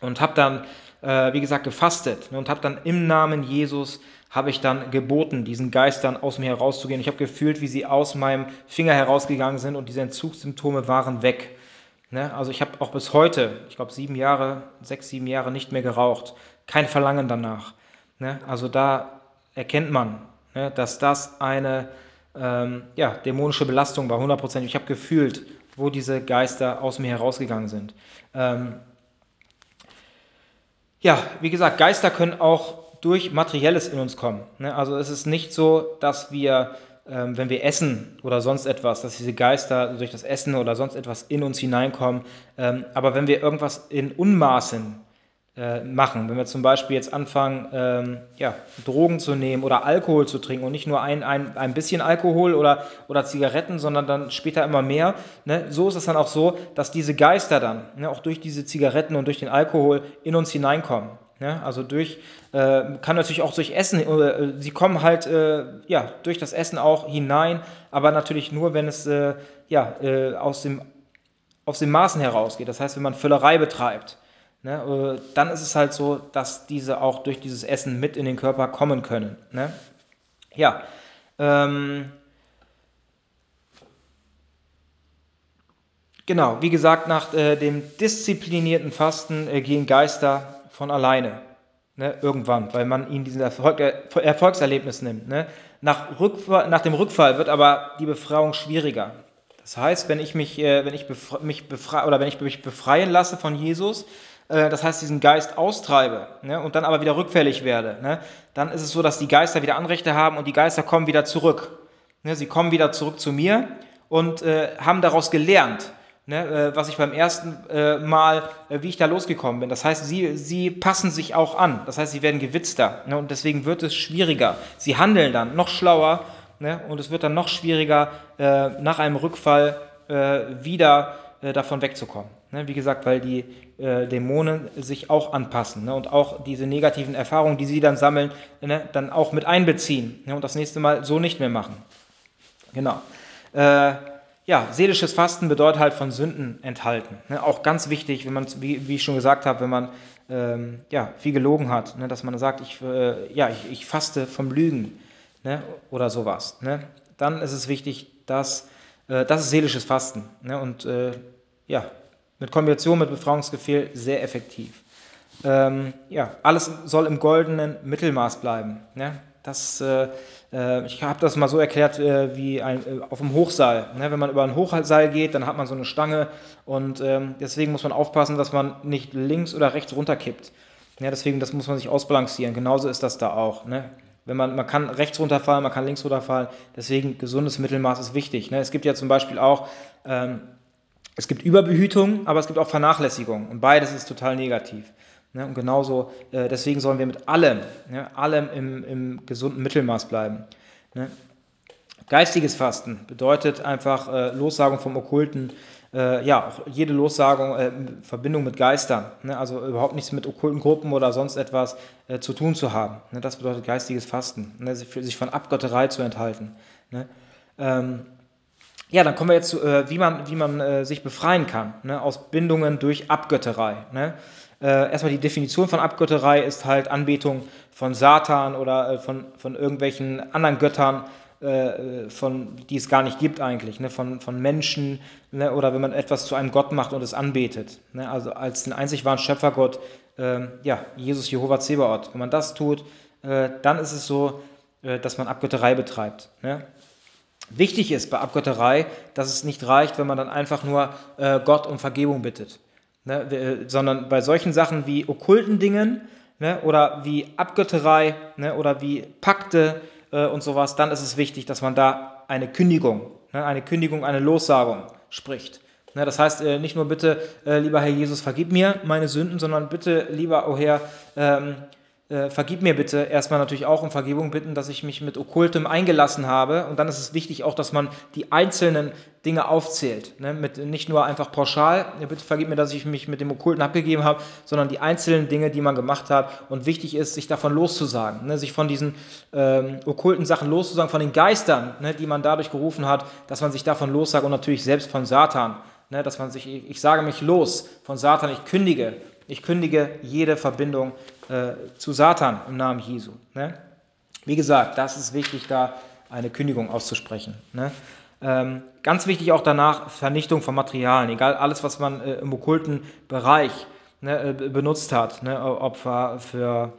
und habe dann, äh, wie gesagt, gefastet ne? und habe dann im Namen Jesus habe ich dann geboten, diesen Geistern aus mir herauszugehen. Ich habe gefühlt, wie sie aus meinem Finger herausgegangen sind und diese Entzugssymptome waren weg. Ne? Also ich habe auch bis heute, ich glaube sieben Jahre, sechs, sieben Jahre nicht mehr geraucht. Kein Verlangen danach. Ne? Also da erkennt man, ne, dass das eine ähm, ja, dämonische Belastung war, 100%. Ich habe gefühlt, wo diese Geister aus mir herausgegangen sind. Ähm, ja, wie gesagt, Geister können auch durch Materielles in uns kommen. Ne? Also es ist nicht so, dass wir, ähm, wenn wir essen oder sonst etwas, dass diese Geister durch das Essen oder sonst etwas in uns hineinkommen. Ähm, aber wenn wir irgendwas in Unmaßen äh, machen, wenn wir zum Beispiel jetzt anfangen, ähm, ja, Drogen zu nehmen oder Alkohol zu trinken und nicht nur ein, ein, ein bisschen Alkohol oder, oder Zigaretten, sondern dann später immer mehr, ne? so ist es dann auch so, dass diese Geister dann ne, auch durch diese Zigaretten und durch den Alkohol in uns hineinkommen. Ja, also durch, äh, kann natürlich auch durch Essen, äh, sie kommen halt äh, ja, durch das Essen auch hinein, aber natürlich nur, wenn es äh, ja, äh, aus, dem, aus den Maßen herausgeht. Das heißt, wenn man Völlerei betreibt, ne, äh, dann ist es halt so, dass diese auch durch dieses Essen mit in den Körper kommen können. Ne? Ja, ähm, genau, wie gesagt, nach dem disziplinierten Fasten gehen Geister von alleine. Ne, irgendwann, weil man ihn diesen Erfolg, Erfolgserlebnis nimmt. Ne? Nach, Rückfall, nach dem Rückfall wird aber die Befreiung schwieriger. Das heißt, wenn ich mich, äh, wenn ich befre, mich befreie oder wenn ich mich befreien lasse von Jesus, äh, das heißt diesen Geist austreibe ne, und dann aber wieder rückfällig werde, ne, dann ist es so, dass die Geister wieder Anrechte haben und die Geister kommen wieder zurück. Ne, sie kommen wieder zurück zu mir und äh, haben daraus gelernt, ne, äh, was ich beim ersten äh, Mal, äh, wie ich da losgekommen bin. Das heißt, sie, sie passen sich auch an. Das heißt, sie werden gewitzter. Ne, und deswegen wird es schwieriger. Sie handeln dann noch schlauer ne, und es wird dann noch schwieriger, äh, nach einem Rückfall wieder äh, davon wegzukommen. Ne, wie gesagt, weil die Dämonen sich auch anpassen ne, und auch diese negativen Erfahrungen, die sie dann sammeln, ne, dann auch mit einbeziehen und das nächste Mal so nicht mehr machen. Genau. Äh, ja, seelisches Fasten bedeutet halt von Sünden enthalten. Auch ganz wichtig, wenn man, wie, ich schon gesagt habe, wenn man ähm, ja, viel gelogen hat, dass man sagt, ich, äh, ja, ich, faste vom Lügen oder sowas. Dann ist es wichtig, dass äh, das ist seelisches Fasten. Ne? Und äh, ja, mit Kombination mit Befreiungsbefehl sehr effektiv. Ähm, ja, alles soll im goldenen Mittelmaß bleiben. Ne? Das äh, äh, ich habe das mal so erklärt äh, wie ein, äh, auf dem Hochseil. Ne? Wenn man über ein Hochseil geht, dann hat man so eine Stange und ähm, deswegen muss man aufpassen, dass man nicht links oder rechts runterkippt. Ja, deswegen, das muss man sich ausbalancieren. Genauso ist das da auch. Ne? Wenn man, man kann rechts runterfallen, man kann links runterfallen. Deswegen gesundes Mittelmaß ist wichtig. Ne? Es gibt ja zum Beispiel auch, ähm, es gibt Überbehütung, aber es gibt auch Vernachlässigung. Und beides ist total negativ. Ne? Und genauso, äh, deswegen sollen wir mit allem, ne, allem im, im gesunden Mittelmaß bleiben. Ne? Geistiges Fasten bedeutet einfach äh, Lossagung vom Okkulten, äh, ja, auch jede Lossagung äh, in Verbindung mit Geistern, ne? also überhaupt nichts mit okkulten Gruppen oder sonst etwas äh, zu tun zu haben. Ne? Das bedeutet geistiges Fasten, ne? sich von Abgötterei zu enthalten. Ne? Ähm, ja, dann kommen wir jetzt zu, äh, wie man, wie man äh, sich befreien kann ne? aus Bindungen durch Abgötterei. Ne? Äh, erstmal die Definition von Abgötterei ist halt Anbetung von Satan oder von, von irgendwelchen anderen Göttern, äh, von, die es gar nicht gibt eigentlich, ne? von, von Menschen ne? oder wenn man etwas zu einem Gott macht und es anbetet. Ne? Also als den einzig wahren Schöpfergott, ähm, ja, Jesus Jehova Zebaoth. Wenn man das tut, äh, dann ist es so, äh, dass man Abgötterei betreibt. Ne? Wichtig ist bei Abgötterei, dass es nicht reicht, wenn man dann einfach nur äh, Gott um Vergebung bittet ne, äh, sondern bei solchen Sachen wie okkulten Dingen ne, oder wie Abgötterei ne, oder wie Pakte äh, und sowas, dann ist es wichtig, dass man da eine Kündigung, ne, eine Kündigung, eine Lossagung spricht. Ne, das heißt äh, nicht nur bitte, äh, lieber Herr Jesus, vergib mir meine Sünden, sondern bitte, lieber, oh Herr, ähm, äh, vergib mir bitte erstmal natürlich auch um Vergebung bitten, dass ich mich mit Okkultem eingelassen habe. Und dann ist es wichtig auch, dass man die einzelnen Dinge aufzählt. Ne? Mit, nicht nur einfach pauschal, ja, bitte vergib mir, dass ich mich mit dem Okkulten abgegeben habe, sondern die einzelnen Dinge, die man gemacht hat. Und wichtig ist, sich davon loszusagen, ne? sich von diesen ähm, okkulten Sachen loszusagen, von den Geistern, ne? die man dadurch gerufen hat, dass man sich davon lossagt und natürlich selbst von Satan. Ne? Dass man sich, ich, ich sage mich los von Satan, ich kündige ich kündige jede Verbindung äh, zu Satan im Namen Jesu. Ne? Wie gesagt, das ist wichtig, da eine Kündigung auszusprechen. Ne? Ähm, ganz wichtig auch danach Vernichtung von Materialien, egal alles, was man äh, im okkulten Bereich ne, äh, benutzt hat, ne, ob für,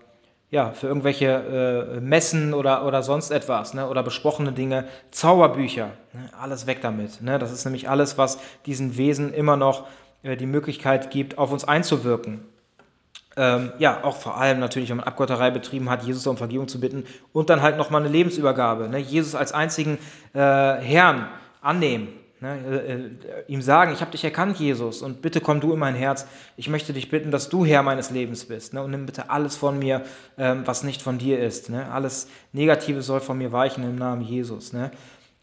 ja, für irgendwelche äh, Messen oder, oder sonst etwas ne, oder besprochene Dinge, Zauberbücher, ne, alles weg damit. Ne? Das ist nämlich alles, was diesen Wesen immer noch die Möglichkeit gibt, auf uns einzuwirken. Ähm, ja, auch vor allem natürlich, wenn man Abgotterei betrieben hat, Jesus um Vergebung zu bitten und dann halt nochmal eine Lebensübergabe. Ne? Jesus als einzigen äh, Herrn annehmen. Ne? Äh, äh, ihm sagen, ich habe dich erkannt, Jesus, und bitte komm du in mein Herz. Ich möchte dich bitten, dass du Herr meines Lebens bist. Ne? Und nimm bitte alles von mir, ähm, was nicht von dir ist. Ne? Alles Negative soll von mir weichen im Namen Jesus.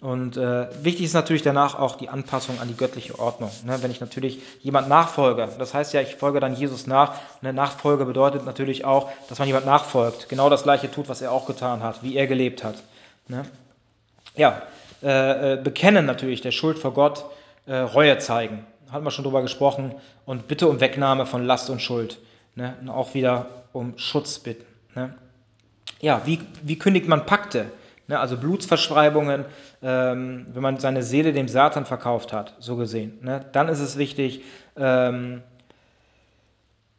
Und äh, wichtig ist natürlich danach auch die Anpassung an die göttliche Ordnung. Ne? Wenn ich natürlich jemand nachfolge, das heißt ja, ich folge dann Jesus nach. Eine Nachfolge bedeutet natürlich auch, dass man jemand nachfolgt, genau das gleiche tut, was er auch getan hat, wie er gelebt hat. Ne? Ja, äh, äh, bekennen natürlich der Schuld vor Gott, äh, Reue zeigen, hatten wir schon drüber gesprochen, und bitte um Wegnahme von Last und Schuld. Ne? Und auch wieder um Schutz bitten. Ne? Ja, wie, wie kündigt man Pakte? Ne, also Blutsverschreibungen, ähm, wenn man seine Seele dem Satan verkauft hat, so gesehen. Ne, dann ist es wichtig, ähm,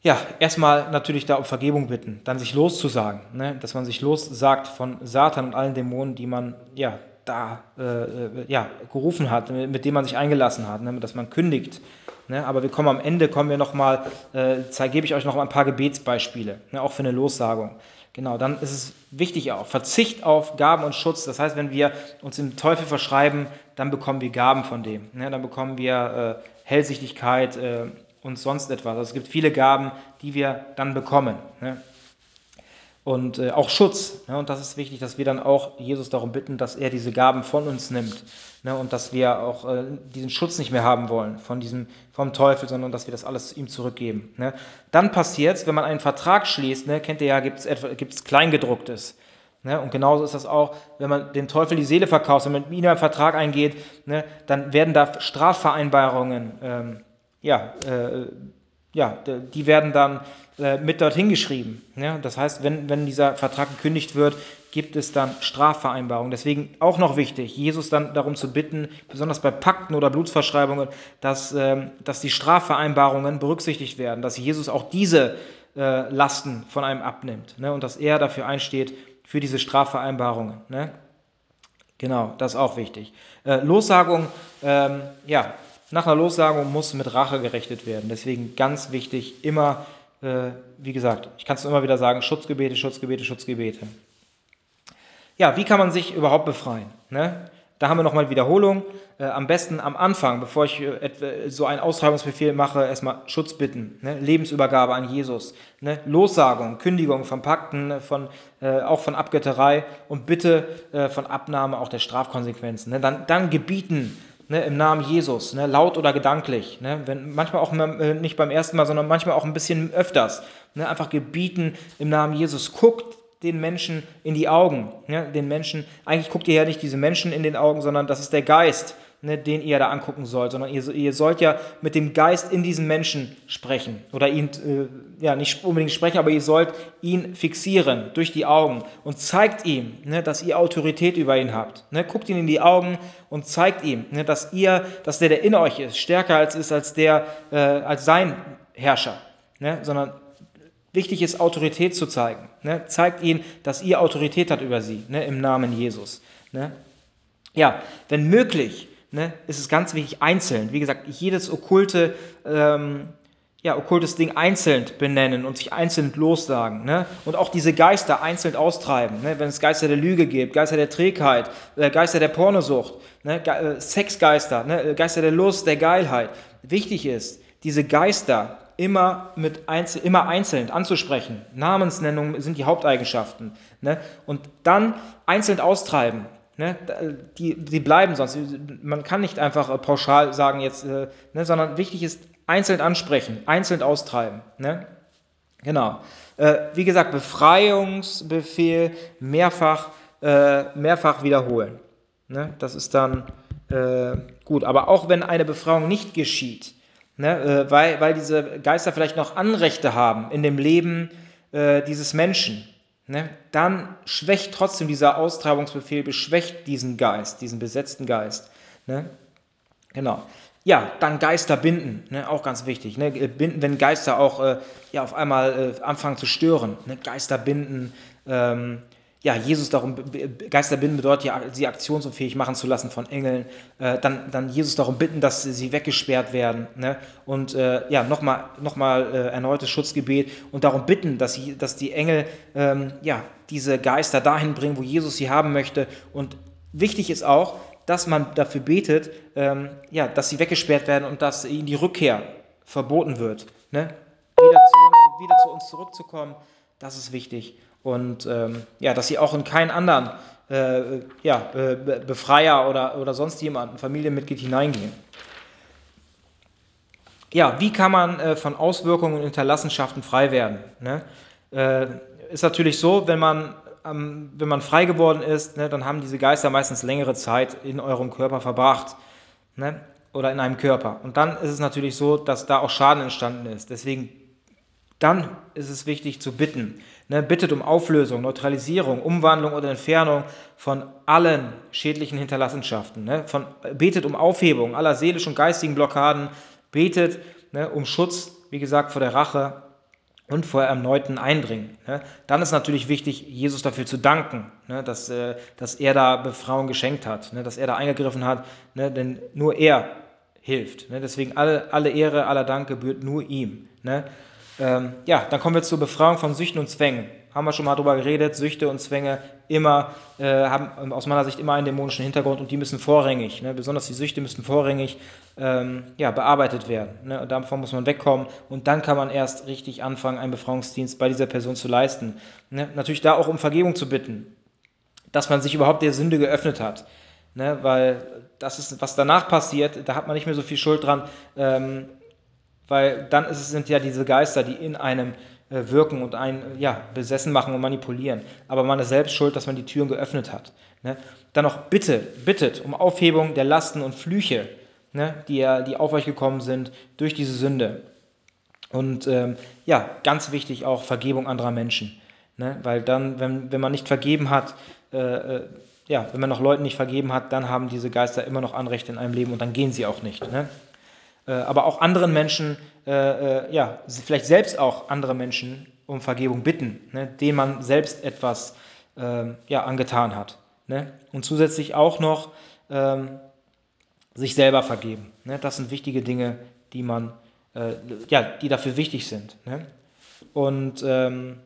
ja, erstmal natürlich da um Vergebung bitten, dann sich loszusagen, ne, dass man sich lossagt von Satan und allen Dämonen, die man ja da äh, äh ja, gerufen hat, mit denen man sich eingelassen hat, ne, dass man kündigt. Ne, aber wir kommen am Ende, kommen wir noch mal, äh, gebe ich euch noch ein paar Gebetsbeispiele, ne, auch für eine Lossagung. Genau, dann ist es wichtig auch, Verzicht auf Gaben und Schutz. Das heißt, wenn wir uns dem Teufel verschreiben, dann bekommen wir Gaben von dem. Ne? Dann bekommen wir äh, Hellsichtigkeit äh, und sonst etwas. Also es gibt viele Gaben, die wir dann bekommen. Ne? Und äh, auch Schutz. Ne? Und das ist wichtig, dass wir dann auch Jesus darum bitten, dass er diese Gaben von uns nimmt ne? und dass wir auch äh, diesen Schutz nicht mehr haben wollen von diesem, vom Teufel, sondern dass wir das alles ihm zurückgeben. Ne? Dann passiert es, wenn man einen Vertrag schließt, ne? kennt ihr ja, gibt es Kleingedrucktes. Ne? Und genauso ist das auch, wenn man dem Teufel die Seele verkauft, wenn man mit ihm einen Vertrag eingeht, ne? dann werden da Strafvereinbarungen, ähm, ja, äh, ja, die werden dann äh, mit dorthin geschrieben. Ja, das heißt, wenn, wenn dieser Vertrag gekündigt wird, gibt es dann Strafvereinbarungen. Deswegen auch noch wichtig, Jesus dann darum zu bitten, besonders bei Pakten oder Blutsverschreibungen, dass, ähm, dass die Strafvereinbarungen berücksichtigt werden, dass Jesus auch diese äh, Lasten von einem abnimmt ne, und dass er dafür einsteht, für diese Strafvereinbarungen. Ne? Genau, das ist auch wichtig. Äh, Lossagung, ähm, ja, nach einer Lossagung muss mit Rache gerechnet werden. Deswegen ganz wichtig, immer äh, wie gesagt, ich kann es immer wieder sagen, Schutzgebete, Schutzgebete, Schutzgebete. Ja, wie kann man sich überhaupt befreien? Ne? Da haben wir nochmal Wiederholung. Äh, am besten am Anfang, bevor ich äh, so einen Austreibungsbefehl mache, erstmal Schutz bitten, ne? Lebensübergabe an Jesus, ne? Lossagung, Kündigung von Pakten, von, äh, auch von Abgötterei und Bitte äh, von Abnahme auch der Strafkonsequenzen. Ne? Dann, dann gebieten, ne, im Namen Jesus, ne, laut oder gedanklich. Ne, wenn, manchmal auch äh, nicht beim ersten Mal, sondern manchmal auch ein bisschen öfters. Ne, einfach gebieten im Namen Jesus. Guckt den Menschen in die Augen. Ne, den Menschen, eigentlich guckt ihr ja nicht diese Menschen in den Augen, sondern das ist der Geist ne, den ihr da angucken sollt, sondern ihr, ihr, sollt ja mit dem Geist in diesem Menschen sprechen oder ihn, äh, ja, nicht unbedingt sprechen, aber ihr sollt ihn fixieren durch die Augen und zeigt ihm, ne, dass ihr Autorität über ihn habt. Ne, guckt ihn in die Augen und zeigt ihm, ne, dass ihr, dass der, der in euch ist, stärker als ist als der, äh, als sein Herrscher, ne, sondern Wichtig ist, Autorität zu zeigen. Ne? Zeigt ihnen, dass ihr Autorität hat über sie, ne? im Namen Jesus. Ne? Ja, wenn möglich, ne, ist es ganz wichtig, einzeln, wie gesagt, jedes okkulte, ähm, ja, okkultes Ding einzeln benennen und sich einzeln lossagen. Ne? Und auch diese Geister einzeln austreiben. Ne? Wenn es Geister der Lüge gibt, Geister der Trägheit, äh, Geister der Pornosucht, ne? Ge äh, Sexgeister, ne? Äh, Geister der Lust, der Geilheit. Wichtig ist, diese Geister immer, mit einzel immer einzeln anzusprechen. Namensnennung sind die Haupteigenschaften. Ne? Und dann einzeln austreiben. Ne, die, die bleiben sonst. Man kann nicht einfach äh, pauschal sagen jetzt, äh, ne, sondern wichtig ist einzeln ansprechen, einzeln austreiben. Ne? Genau. Äh, wie gesagt, Befreiungsbefehl mehrfach, äh, mehrfach wiederholen. Ne? Das ist dann äh, gut. Aber auch wenn eine Befreiung nicht geschieht, ne, äh, weil, weil diese Geister vielleicht noch Anrechte haben in dem Leben dieses Menschen, ne, dann schwächt trotzdem dieser Austreibungsbefehl, beschwächt diesen Geist, diesen besetzten Geist. Ne? Genau. Ja, dann Geister binden, ne, auch ganz wichtig. Ne? Binden, wenn Geister auch äh, ja, auf einmal äh, anfangen zu stören. Ne? Geister binden, ähm, ja, Jesus darum, Geister binden bedeutet ja, sie aktionsunfähig machen zu lassen von Engeln, äh, dann, dann Jesus darum bitten, dass sie weggesperrt werden ne? und äh, ja, nochmal noch mal, äh, erneutes Schutzgebet und darum bitten, dass, sie, dass die Engel ähm, ja, diese Geister dahin bringen, wo Jesus sie haben möchte und wichtig ist auch, dass man dafür betet, ähm, ja, dass sie weggesperrt werden und dass ihnen die Rückkehr verboten wird. Ne? Wieder, zu, wieder zu uns zurückzukommen, das ist wichtig und ähm, ja, dass sie auch in keinen anderen äh, ja, äh, Befreier oder, oder sonst jemanden, Familienmitglied hineingehen. Ja, wie kann man äh, von Auswirkungen und Hinterlassenschaften frei werden? Ne? Äh, ist natürlich so, wenn man, ähm, wenn man frei geworden ist, ne, dann haben diese Geister meistens längere Zeit in eurem Körper verbracht ne? oder in einem Körper. Und dann ist es natürlich so, dass da auch Schaden entstanden ist. Deswegen dann ist es wichtig zu bitten. Ne, bittet um Auflösung, Neutralisierung, Umwandlung oder Entfernung von allen schädlichen Hinterlassenschaften. Ne, von, betet um Aufhebung aller seelischen und geistigen Blockaden. Betet ne, um Schutz, wie gesagt, vor der Rache und vor erneuten Eindringen. Ne. Dann ist natürlich wichtig, Jesus dafür zu danken, ne, dass, äh, dass er da Befreiung geschenkt hat, ne, dass er da eingegriffen hat, denn nur er hilft. Deswegen alle, alle Ehre, aller Dank gebührt nur ihm. Ähm, ja, dann kommen wir zur Befreiung von Süchten und Zwängen. Haben wir schon mal drüber geredet. Süchte und Zwänge immer, äh, haben aus meiner Sicht immer einen dämonischen Hintergrund und die müssen vorrangig, ne, besonders die Süchte müssen vorrangig ähm, ja, bearbeitet werden. Ne, und davon muss man wegkommen und dann kann man erst richtig anfangen, einen Befreiungsdienst bei dieser Person zu leisten. Ne, natürlich da auch um Vergebung zu bitten, dass man sich überhaupt der Sünde geöffnet hat. Ne, weil das ist, was danach passiert, da hat man nicht mehr so viel Schuld dran. Ähm, weil dann es, sind ja diese Geister, die in einem äh, wirken und einen ja, besessen machen und manipulieren. Aber man ist selbst schuld, dass man die Türen geöffnet hat. Ne? Dann noch bitte, bittet um Aufhebung der Lasten und Flüche, ne, die, die auf euch gekommen sind durch diese Sünde. Und ähm, ja, ganz wichtig auch Vergebung anderer Menschen. Ne? Weil dann, wenn, wenn man nicht vergeben hat, äh, äh, ja, wenn man noch Leuten nicht vergeben hat, dann haben diese Geister immer noch Anrecht in einem Leben und dann gehen sie auch nicht. Ne? Äh, aber auch anderen Menschen, äh, äh, ja, vielleicht selbst auch andere Menschen um Vergebung bitten, ne, denen man selbst etwas äh, ja, angetan hat. Ne? Und zusätzlich auch noch ähm, sich selber vergeben. Ne? Das sind wichtige Dinge, die man, äh, ja, die dafür wichtig sind. Ne? Und ähm,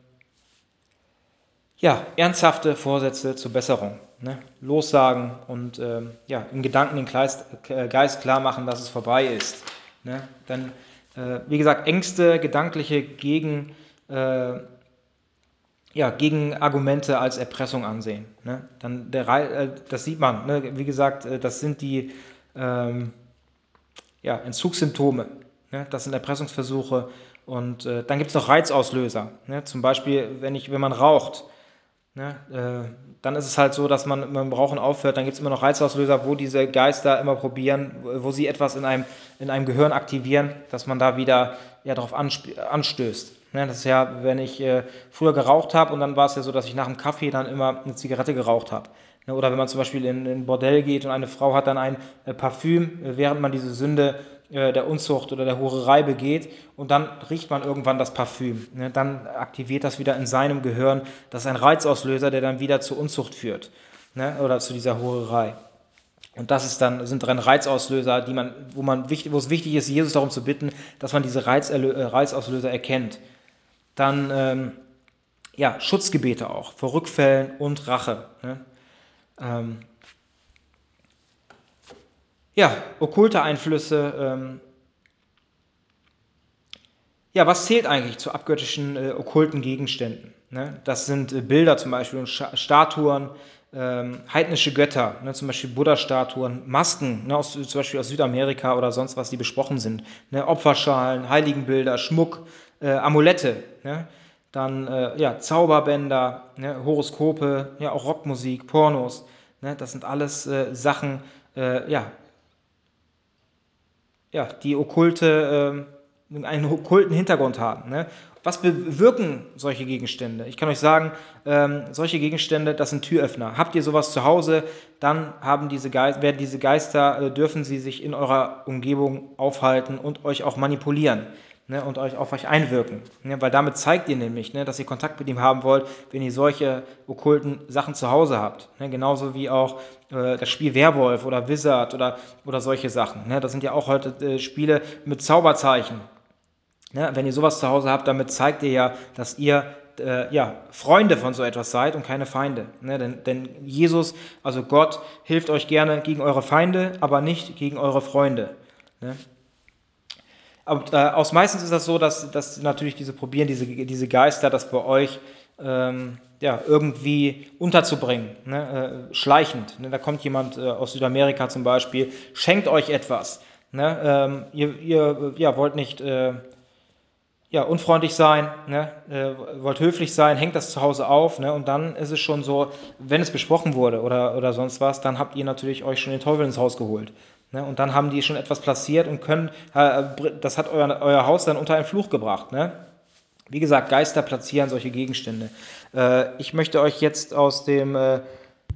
ja, ernsthafte Vorsätze zur Besserung. Ne? Lossagen und ähm, ja, in Gedanken den Geist klar machen, dass es vorbei ist. Ne? Dann, äh, wie gesagt, Ängste, gedankliche Gegen, äh, ja, Gegenargumente als Erpressung ansehen. Ne? Dann der, äh, das sieht man. Ne? Wie gesagt, äh, das sind die ähm, ja, Entzugssymptome. Ne? Das sind Erpressungsversuche. Und äh, dann gibt es noch Reizauslöser. Ne? Zum Beispiel, wenn, ich, wenn man raucht Ne? Äh, dann ist es halt so, dass man dem Rauchen aufhört, dann gibt es immer noch Reizauslöser, wo diese Geister immer probieren, wo sie etwas in einem, in einem Gehirn aktivieren, dass man da wieder ja, darauf anstößt. Ne? Das ist ja, wenn ich äh, früher geraucht habe und dann war es ja so, dass ich nach dem Kaffee dann immer eine Zigarette geraucht habe. Ne? Oder wenn man zum Beispiel in ein Bordell geht und eine Frau hat dann ein äh, Parfüm, äh, während man diese Sünde äh, der Unzucht oder der Hurerei begeht und dann riecht man irgendwann das Parfüm. Ne? Dann aktiviert das wieder in seinem Gehirn. Das ist ein Reizauslöser, der dann wieder zur Unzucht führt ne? oder zu dieser Hurerei. Und das ist dann, sind dann Reizauslöser, die man, wo, man, wo es wichtig ist, Jesus darum zu bitten, dass man diese Reizerlö äh, Reizauslöser erkennt. Dann ähm, ja, Schutzgebete auch vor Rückfällen und Rache. Ne? Ähm, ja, okkulte Einflüsse. Ähm, ja, was zählt eigentlich zu abgöttischen äh, okkulten Gegenständen? Ne? Das sind äh, Bilder zum Beispiel und Statuen, ähm, heidnische Götter, ne? zum Beispiel Buddha-Statuen, Masken, ne? aus, zum Beispiel aus Südamerika oder sonst was, die besprochen sind. Ne? Opferschalen, Heiligenbilder, Schmuck, äh, Amulette, ne? dann äh, ja, Zauberbänder, ne? Horoskope, ja, auch Rockmusik, Pornos. Ne? Das sind alles äh, Sachen, äh, ja, ja, die okkulte, äh, einen okkulten Hintergrund haben. Ne? Was bewirken solche Gegenstände? Ich kann euch sagen, ähm, solche Gegenstände, das sind Türöffner. Habt ihr sowas zu Hause, dann haben diese werden diese Geister, äh, dürfen sie sich in eurer Umgebung aufhalten und euch auch manipulieren ne, und euch auf euch einwirken. Ne, weil damit zeigt ihr nämlich, ne, dass ihr Kontakt mit ihm haben wollt, wenn ihr solche okkulten Sachen zu Hause habt. Ne, genauso wie auch äh, das Spiel Werwolf oder Wizard oder, oder solche Sachen. Ne, das sind ja auch heute äh, Spiele mit Zauberzeichen. Ne, wenn ihr sowas zu Hause habt, damit zeigt ihr ja, dass ihr äh, ja, Freunde von so etwas seid und keine Feinde. Ne? Denn, denn, Jesus, also Gott, hilft euch gerne gegen eure Feinde, aber nicht gegen eure Freunde. Ne? Aber, äh, aus meistens ist das so, dass, dass natürlich diese probieren, diese, diese Geister, das bei euch ähm, ja, irgendwie unterzubringen, ne? äh, schleichend. Ne? Da kommt jemand äh, aus Südamerika zum Beispiel, schenkt euch etwas. Ne? Ähm, ihr, ihr ja, wollt nicht äh, ja, unfreundlich sein, ne? äh, wollt höflich sein, hängt das zu Hause auf ne? und dann ist es schon so, wenn es besprochen wurde oder, oder sonst was, dann habt ihr natürlich euch schon den Teufel ins Haus geholt. Ne? Und dann haben die schon etwas platziert und können, äh, das hat euer, euer Haus dann unter einen Fluch gebracht. Ne? Wie gesagt, Geister platzieren solche Gegenstände. Äh, ich möchte euch jetzt aus dem äh,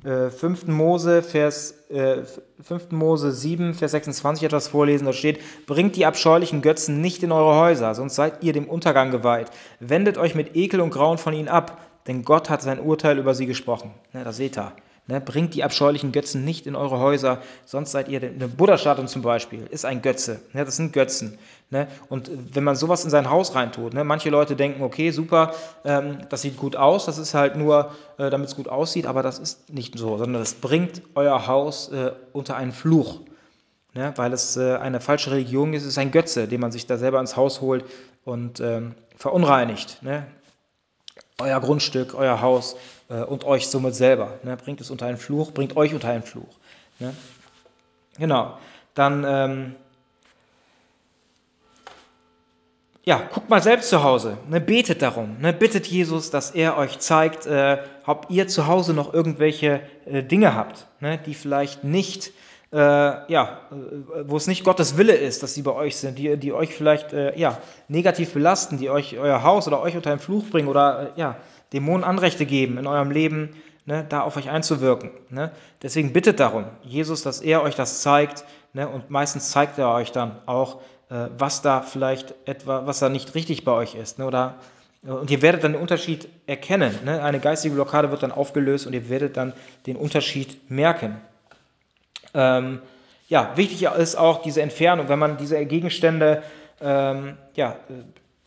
5. Äh, Mose, Vers, äh, 5. Mose 7, Vers 26 etwas vorlesen. Da steht, bringt die abscheulichen Götzen nicht in eure Häuser, sonst seid ihr dem Untergang geweiht. Wendet euch mit Ekel und Grauen von ihnen ab, denn Gott hat sein Urteil über sie gesprochen. Ja, das seht ihr. Ne, bringt die abscheulichen Götzen nicht in eure Häuser, sonst seid ihr eine Buddha-Statue zum Beispiel, ist ein Götze. Ne, das sind Götzen. Ne? Und wenn man sowas in sein Haus reintut, ne, manche Leute denken, okay, super, ähm, das sieht gut aus, das ist halt nur, äh, damit es gut aussieht, aber das ist nicht so, sondern das bringt euer Haus äh, unter einen Fluch. Ne, weil es äh, eine falsche Religion ist, es ist ein Götze, den man sich da selber ins Haus holt und ähm, verunreinigt. Ne? Euer Grundstück, euer Haus äh, und euch somit selber. Ne? Bringt es unter einen Fluch, bringt euch unter einen Fluch. Ne? Genau. Dann, ähm, ja, guckt mal selbst zu Hause, ne? betet darum, ne? bittet Jesus, dass er euch zeigt, äh, ob ihr zu Hause noch irgendwelche äh, Dinge habt, ne? die vielleicht nicht äh, ja, äh, wo es nicht Gottes Wille ist, dass sie bei euch sind, die, die euch vielleicht äh, ja, negativ belasten, die euch euer Haus oder euch unter einen Fluch bringen oder äh, ja, Dämonen Anrechte geben in eurem Leben, ne, da auf euch einzuwirken. Ne? Deswegen bittet darum, Jesus, dass er euch das zeigt ne, und meistens zeigt er euch dann auch, äh, was da vielleicht etwa, was da nicht richtig bei euch ist. Ne, oder, äh, und ihr werdet dann den Unterschied erkennen. Ne? Eine geistige Blockade wird dann aufgelöst und ihr werdet dann den Unterschied merken. Ähm, ja, wichtig ist auch diese Entfernung, wenn man diese Gegenstände ähm, ja,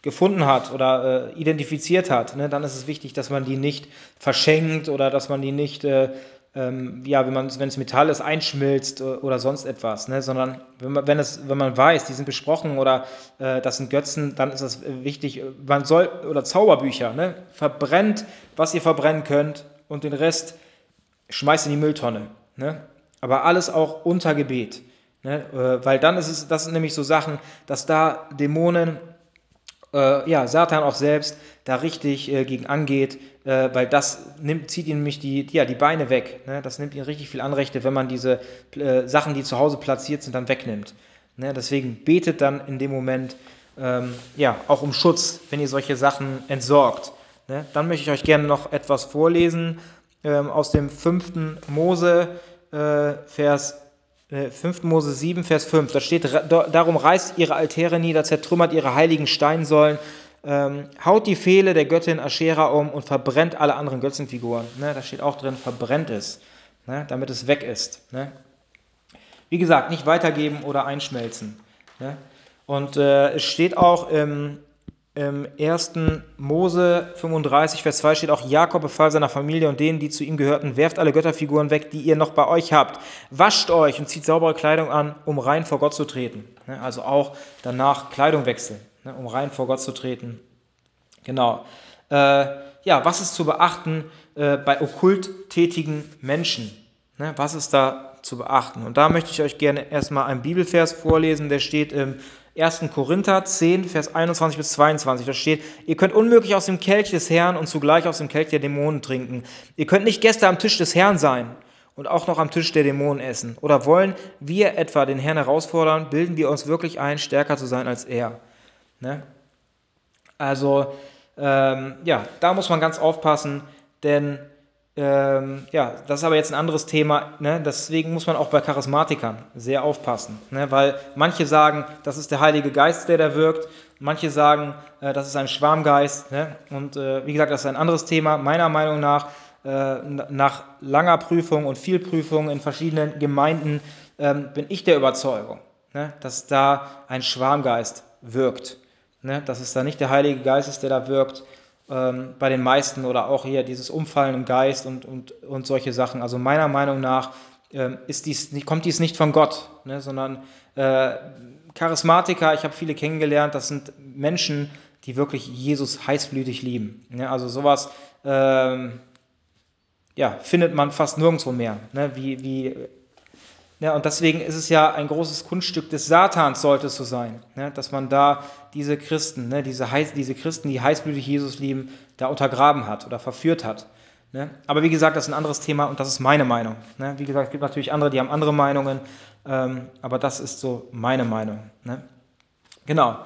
gefunden hat oder äh, identifiziert hat, ne, dann ist es wichtig, dass man die nicht verschenkt oder dass man die nicht, äh, ähm, ja, wenn, es Metall ist, einschmilzt oder sonst etwas, ne, sondern wenn man, wenn, es, wenn man weiß, die sind besprochen oder äh, das sind Götzen, dann ist es wichtig, man soll, oder Zauberbücher, ne, verbrennt, was ihr verbrennen könnt und den Rest schmeißt in die Mülltonne. Ne, aber alles auch unter Gebet. Ne, äh, weil dann ist es, das sind nämlich so Sachen, dass da Dämonen äh, ja, Satan auch selbst da richtig äh, gegen angeht, äh, weil das nimmt, zieht ihm nämlich die, ja, die Beine weg. Ne? Das nimmt ihm richtig viel Anrechte, wenn man diese äh, Sachen, die zu Hause platziert sind, dann wegnimmt. Ne? Deswegen betet dann in dem Moment ähm, ja, auch um Schutz, wenn ihr solche Sachen entsorgt. Ne? Dann möchte ich euch gerne noch etwas vorlesen ähm, aus dem 5. Mose, äh, Vers 5. Äh, Mose 7, Vers 5, da steht, darum reißt ihre Altäre nieder, zertrümmert ihre heiligen Steinsäulen, ähm, haut die Pfähle der Göttin Aschera um und verbrennt alle anderen Götzenfiguren. Ne, da steht auch drin, verbrennt es, ne, damit es weg ist. Ne. Wie gesagt, nicht weitergeben oder einschmelzen. Ne. Und äh, es steht auch im im 1. Mose 35, Vers 2 steht auch, Jakob befahl seiner Familie und denen, die zu ihm gehörten, werft alle Götterfiguren weg, die ihr noch bei euch habt. Wascht euch und zieht saubere Kleidung an, um rein vor Gott zu treten. Ne, also auch danach Kleidung wechseln, ne, um rein vor Gott zu treten. Genau. Äh, ja, was ist zu beachten äh, bei okkult tätigen Menschen? Ne, was ist da zu beachten? Und da möchte ich euch gerne erstmal einen Bibelvers vorlesen, der steht im 1. Korinther 10, Vers 21 bis 22. Da steht, ihr könnt unmöglich aus dem Kelch des Herrn und zugleich aus dem Kelch der Dämonen trinken. Ihr könnt nicht Gäste am Tisch des Herrn sein und auch noch am Tisch der Dämonen essen. Oder wollen wir etwa den Herrn herausfordern, bilden wir uns wirklich ein, stärker zu sein als er. Ne? Also, ähm, ja, da muss man ganz aufpassen, denn ähm, ja, das ist aber jetzt ein anderes Thema. Ne? Deswegen muss man auch bei Charismatikern sehr aufpassen. Ne? Weil manche sagen, das ist der Heilige Geist, der da wirkt. Manche sagen, äh, das ist ein Schwarmgeist. Ne? Und äh, wie gesagt, das ist ein anderes Thema. Meiner Meinung nach, äh, nach langer Prüfung und viel Prüfung in verschiedenen Gemeinden, ähm, bin ich der Überzeugung, ne? dass da ein Schwarmgeist wirkt. Ne? Dass es da nicht der Heilige Geist ist, der da wirkt ähm, bei den meisten oder auch hier dieses Umfallen im Geist und, und, und solche Sachen. Also meiner Meinung nach ähm, ist dies, kommt dies nicht von Gott, ne, sondern äh, Charismatiker, ich habe viele kennengelernt, das sind Menschen, die wirklich Jesus heißblütig lieben. Ne? Also sowas ähm, ja, findet man fast nirgendwo mehr, ne? wie, wie ja, und deswegen ist es ja ein großes Kunststück des Satans, sollte es so sein, ne, dass man da diese Christen, ne, diese, heiß, diese Christen, die heißblütig Jesus lieben, da untergraben hat oder verführt hat. Ne. Aber wie gesagt, das ist ein anderes Thema und das ist meine Meinung. Ne. Wie gesagt, es gibt natürlich andere, die haben andere Meinungen, ähm, aber das ist so meine Meinung. Ne. Genau.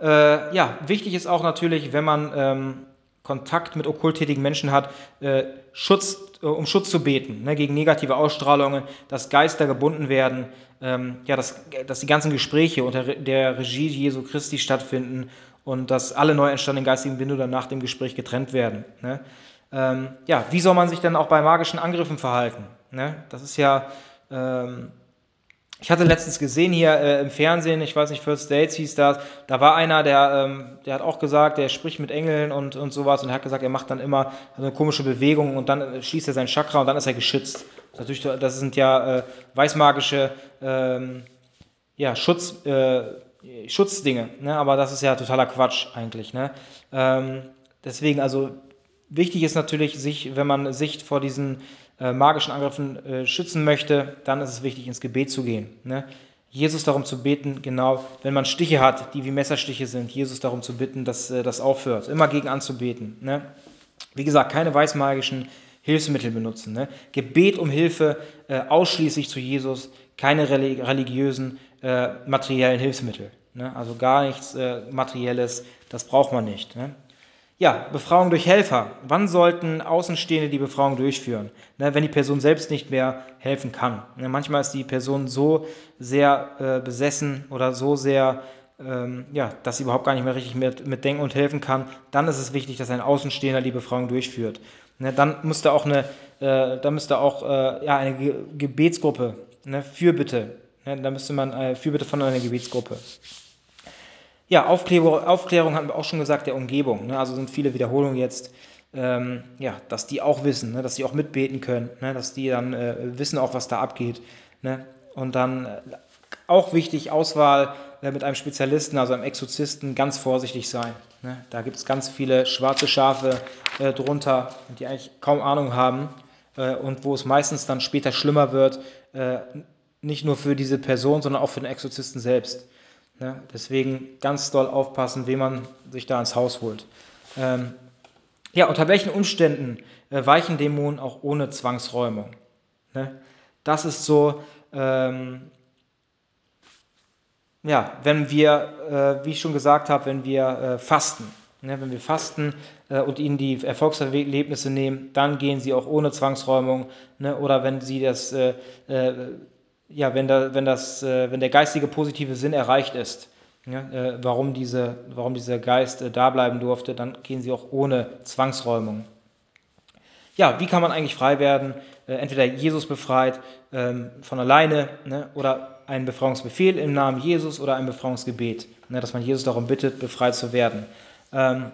Äh, ja, wichtig ist auch natürlich, wenn man ähm, Kontakt mit okkulttätigen Menschen hat, äh, Schutz, äh, um Schutz zu beten ne, gegen negative Ausstrahlungen, dass Geister gebunden werden, ähm, ja, dass, dass die ganzen Gespräche unter der Regie Jesu Christi stattfinden und dass alle neu entstandenen geistigen Bindungen nach dem Gespräch getrennt werden. Ne? Ähm, ja, wie soll man sich denn auch bei magischen Angriffen verhalten? Ne? Das ist ja, ähm, ich hatte letztens gesehen hier äh, im Fernsehen, ich weiß nicht, First States hieß das, da war einer, der, ähm, der hat auch gesagt, der spricht mit Engeln und, und sowas und er hat gesagt, er macht dann immer so eine komische Bewegung und dann äh, schließt er sein Chakra und dann ist er geschützt. Das, natürlich, das sind ja äh, weißmagische ähm, ja, Schutz, äh, Schutzdinge, ne? aber das ist ja totaler Quatsch eigentlich. Ne? Ähm, deswegen, also wichtig ist natürlich, sich, wenn man sich vor diesen äh, magischen Angriffen äh, schützen möchte, dann ist es wichtig, ins Gebet zu gehen. Ne? Jesus darum zu beten, genau, wenn man Stiche hat, die wie Messerstiche sind, Jesus darum zu bitten, dass äh, das aufhört. Immer gegen anzubeten. Ne? Wie gesagt, keine weißmagischen Hilfsmittel benutzen. Ne? Gebet um Hilfe äh, ausschließlich zu Jesus, keine religiösen äh, materiellen Hilfsmittel. Ne? Also gar nichts äh, Materielles, das braucht man nicht. Ne? Ja, Befragung durch Helfer. Wann sollten Außenstehende die Befragung durchführen? Ne, wenn die Person selbst nicht mehr helfen kann. Ne, manchmal ist die Person so sehr äh, besessen oder so sehr, ähm, ja, dass sie überhaupt gar nicht mehr richtig mit, mit denken und helfen kann. Dann ist es wichtig, dass ein Außenstehender die Befragung durchführt. Ne, dann müsste auch eine, äh, dann müsste auch äh, ja, eine Ge Gebetsgruppe, ne, Fürbitte. Ne, da müsste man äh, Fürbitte von einer Gebetsgruppe. Ja, Aufklärung, Aufklärung hatten wir auch schon gesagt, der Umgebung. Ne? Also sind viele Wiederholungen jetzt, ähm, ja, dass die auch wissen, ne? dass die auch mitbeten können, ne? dass die dann äh, wissen auch, was da abgeht. Ne? Und dann äh, auch wichtig, Auswahl äh, mit einem Spezialisten, also einem Exorzisten, ganz vorsichtig sein. Ne? Da gibt es ganz viele schwarze Schafe äh, drunter, die eigentlich kaum Ahnung haben äh, und wo es meistens dann später schlimmer wird, äh, nicht nur für diese Person, sondern auch für den Exorzisten selbst. Ne? Deswegen ganz doll aufpassen, wen man sich da ins Haus holt. Ähm, ja, unter welchen Umständen äh, weichen Dämonen auch ohne Zwangsräumung? Ne? Das ist so, ähm, ja, wenn wir, äh, wie ich schon gesagt habe, wenn wir äh, fasten. Ne? Wenn wir fasten äh, und ihnen die Erfolgserlebnisse nehmen, dann gehen sie auch ohne Zwangsräumung. Ne? Oder wenn sie das äh, äh, ja, wenn, da, wenn, das, äh, wenn der geistige positive Sinn erreicht ist, ja, äh, warum, diese, warum dieser Geist äh, da bleiben durfte, dann gehen sie auch ohne Zwangsräumung. Ja, wie kann man eigentlich frei werden? Äh, entweder Jesus befreit ähm, von alleine ne, oder ein Befreiungsbefehl im Namen Jesus oder ein Befreiungsgebet, ne, dass man Jesus darum bittet, befreit zu werden. Ähm,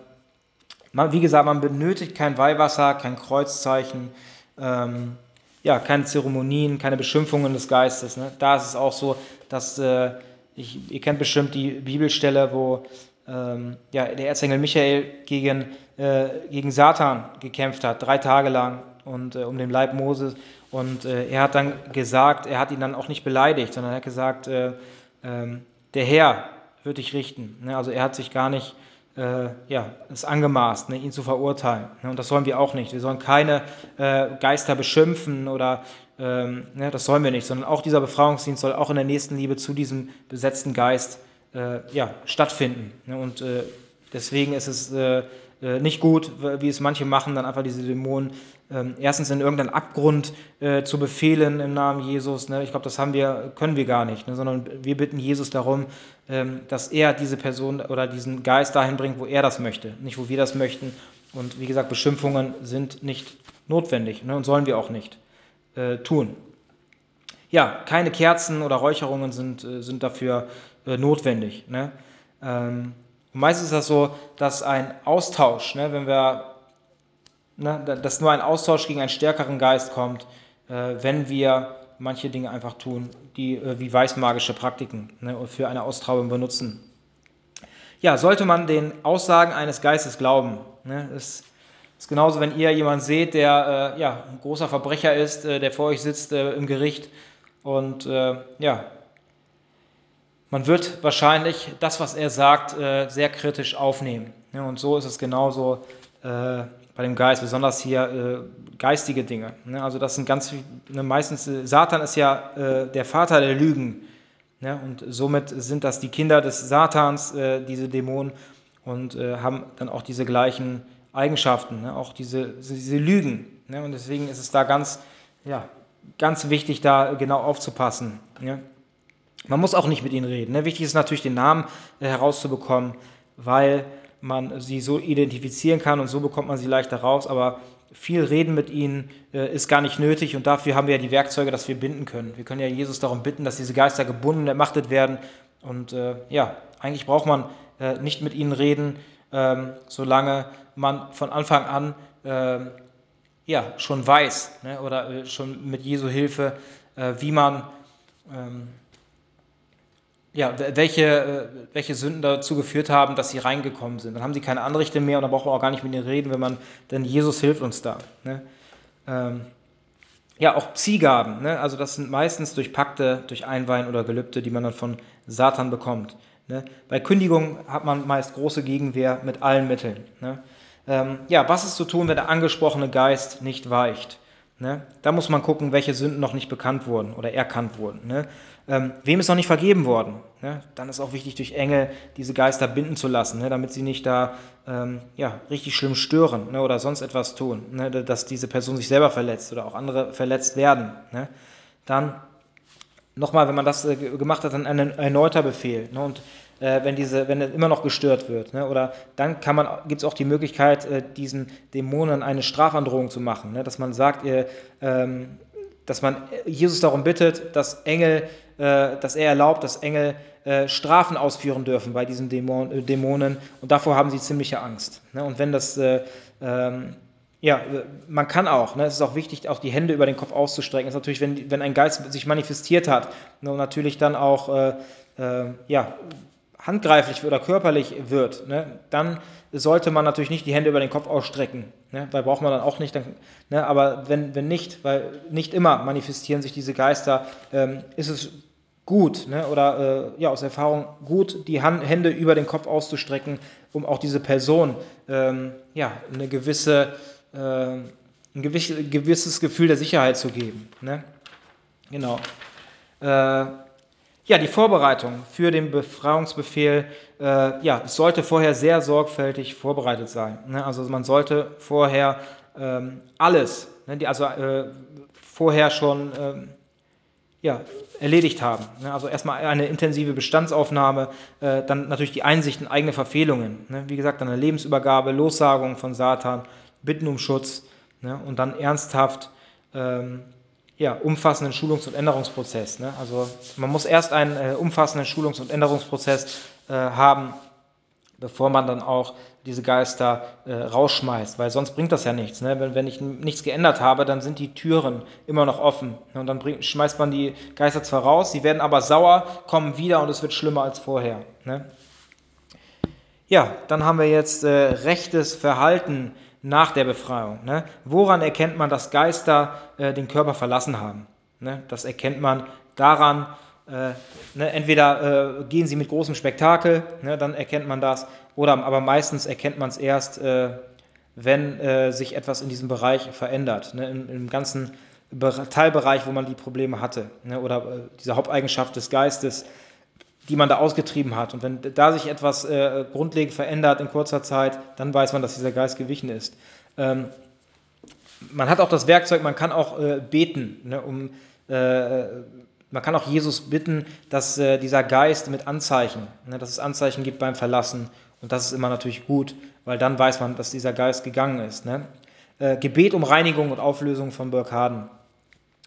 man, wie gesagt, man benötigt kein Weihwasser, kein Kreuzzeichen. Ähm, ja, keine Zeremonien, keine Beschimpfungen des Geistes. Ne? Da ist es auch so, dass, äh, ich, ihr kennt bestimmt die Bibelstelle, wo ähm, ja, der Erzengel Michael gegen, äh, gegen Satan gekämpft hat, drei Tage lang und äh, um den Leib Moses. Und äh, er hat dann gesagt, er hat ihn dann auch nicht beleidigt, sondern er hat gesagt, äh, ähm, der Herr wird dich richten. Ne? Also er hat sich gar nicht äh, ja, es angemaßt, ne, ihn zu verurteilen. Ne, und das sollen wir auch nicht. Wir sollen keine äh, Geister beschimpfen oder ähm, ne, das sollen wir nicht, sondern auch dieser Befreiungsdienst soll auch in der nächsten Liebe zu diesem besetzten Geist äh, ja, stattfinden. Ne, und äh, deswegen ist es äh, äh, nicht gut, wie es manche machen, dann einfach diese Dämonen ähm, erstens in irgendeinen Abgrund äh, zu befehlen im Namen Jesus. Ne? Ich glaube, das haben wir, können wir gar nicht, ne? sondern wir bitten Jesus darum, ähm, dass er diese Person oder diesen Geist dahin bringt, wo er das möchte, nicht wo wir das möchten. Und wie gesagt, Beschimpfungen sind nicht notwendig ne? und sollen wir auch nicht äh, tun. Ja, keine Kerzen oder Räucherungen sind, äh, sind dafür äh, notwendig. Ne? Ähm, meistens ist das so, dass ein Austausch, ne, wenn wir ne, dass nur ein Austausch gegen einen stärkeren Geist kommt, äh, wenn wir manche Dinge einfach tun, die äh, wie weißmagische Praktiken ne, für eine Austraubung benutzen. Ja, sollte man den Aussagen eines Geistes glauben? Ne, ist, ist genauso, wenn ihr jemanden seht, der äh, ja, ein großer Verbrecher ist, äh, der vor euch sitzt äh, im Gericht und äh, ja, man wird wahrscheinlich das, was er sagt, sehr kritisch aufnehmen. Ne, und so ist es genauso bei dem Geist, besonders hier äh, geistige Dinge. Ne? Also das sind ganz ne, meistens äh, Satan ist ja äh, der Vater der Lügen. Ne? Und somit sind das die Kinder des Satans, äh, diese Dämonen, und äh, haben dann auch diese gleichen Eigenschaften, ne? auch diese, diese Lügen. Ne? Und deswegen ist es da ganz, ja, ganz wichtig, da genau aufzupassen. Ne? Man muss auch nicht mit ihnen reden. Wichtig ist natürlich, den Namen äh, herauszubekommen, weil man sie so identifizieren kann und so bekommt man sie leichter raus. Aber viel Reden mit ihnen äh, ist gar nicht nötig und dafür haben wir ja die Werkzeuge, dass wir binden können. Wir können ja Jesus darum bitten, dass diese Geister gebunden, ermachtet werden. Und äh, ja, eigentlich braucht man äh, nicht mit ihnen reden, ähm, solange man von Anfang an ähm, ja, schon weiß ne, oder äh, schon mit Jesu Hilfe, äh, wie man ähm, ja, welche, äh, welche Sünden dazu geführt haben, dass sie reingekommen sind. Dann haben sie keine Anrichte mehr und dann brauchen wir auch gar nicht mit ihnen reden, wenn man, denn Jesus hilft uns da. Ne? Ähm, ja, auch Ziehgaben, ne? also das sind meistens durch Pakte, durch Einweihen oder Gelübde, die man dann von Satan bekommt. Ne? Bei Kündigung hat man meist große Gegenwehr mit allen Mitteln. Ne? Ähm, ja, was ist zu tun, wenn der angesprochene Geist nicht weicht? Ne? Da muss man gucken, welche Sünden noch nicht bekannt wurden oder erkannt wurden. Ne? Ähm, wem ist noch nicht vergeben worden? Ne? Dann ist auch wichtig, durch Engel diese Geister binden zu lassen, ne? damit sie nicht da ähm, ja, richtig schlimm stören ne? oder sonst etwas tun, ne? dass diese Person sich selber verletzt oder auch andere verletzt werden. Ne? Dann nochmal, wenn man das äh, gemacht hat, dann ein erneuter Befehl. Ne? Und äh, wenn, diese, wenn immer noch gestört wird. Oder dann gibt es auch die Möglichkeit, äh, diesen Dämonen eine Strafandrohung zu machen. Dass man sagt, ihr, ähm, dass man Jesus darum bittet, dass Engel, äh, dass er erlaubt, dass Engel äh, Strafen ausführen dürfen bei diesen äh, Dämonen und davor haben sie ziemliche Angst. Ne? Und wenn das, äh, ähm, ja, man kann auch, ne? es ist auch wichtig, auch die Hände über den Kopf auszustrecken. Das ist natürlich, wenn, ein Geist sich manifestiert hat ne? natürlich dann auch, ja, handgreiflich oder körperlich wird, ne, dann sollte man natürlich nicht die Hände über den Kopf ausstrecken, ne, weil braucht man dann auch nicht. Dann, ne, aber wenn, wenn nicht, weil nicht immer manifestieren sich diese Geister, ähm, ist es gut ne, oder äh, ja aus Erfahrung gut, die Hand, Hände über den Kopf auszustrecken, um auch diese Person ähm, ja eine gewisse äh, ein gewisses Gefühl der Sicherheit zu geben. Ne? Genau. Äh, ja, die Vorbereitung für den Befreiungsbefehl, äh, ja, sollte vorher sehr sorgfältig vorbereitet sein. Ne? Also man sollte vorher ähm, alles, ne, die, also äh, vorher schon ähm, ja, erledigt haben. Ne? Also erstmal eine intensive Bestandsaufnahme, äh, dann natürlich die Einsicht in eigene Verfehlungen. Ne? Wie gesagt, dann eine Lebensübergabe, Lossagung von Satan, Bitten um Schutz ne? und dann ernsthaft ähm, ja, umfassenden Schulungs- und Änderungsprozess. Ne? Also man muss erst einen äh, umfassenden Schulungs- und Änderungsprozess äh, haben, bevor man dann auch diese Geister äh, rausschmeißt, weil sonst bringt das ja nichts. Ne? Wenn, wenn ich nichts geändert habe, dann sind die Türen immer noch offen. Ne? Und dann bringt, schmeißt man die Geister zwar raus, sie werden aber sauer, kommen wieder und es wird schlimmer als vorher. Ne? Ja, dann haben wir jetzt äh, rechtes Verhalten nach der Befreiung. Ne? Woran erkennt man, dass Geister äh, den Körper verlassen haben? Ne? Das erkennt man daran, äh, ne? entweder äh, gehen sie mit großem Spektakel, ne? dann erkennt man das, oder aber meistens erkennt man es erst, äh, wenn äh, sich etwas in diesem Bereich verändert, ne? Im, im, ganzen Teilbereich, wo man die Probleme hatte, ne? oder äh, diese Haupteigenschaft des Geistes die man da ausgetrieben hat. Und wenn da sich etwas äh, grundlegend verändert in kurzer Zeit, dann weiß man, dass dieser Geist gewichen ist. Ähm, man hat auch das Werkzeug, man kann auch äh, beten, ne, um, äh, man kann auch Jesus bitten, dass äh, dieser Geist mit Anzeichen, ne, dass es Anzeichen gibt beim Verlassen. Und das ist immer natürlich gut, weil dann weiß man, dass dieser Geist gegangen ist. Ne? Äh, Gebet um Reinigung und Auflösung von Blockaden.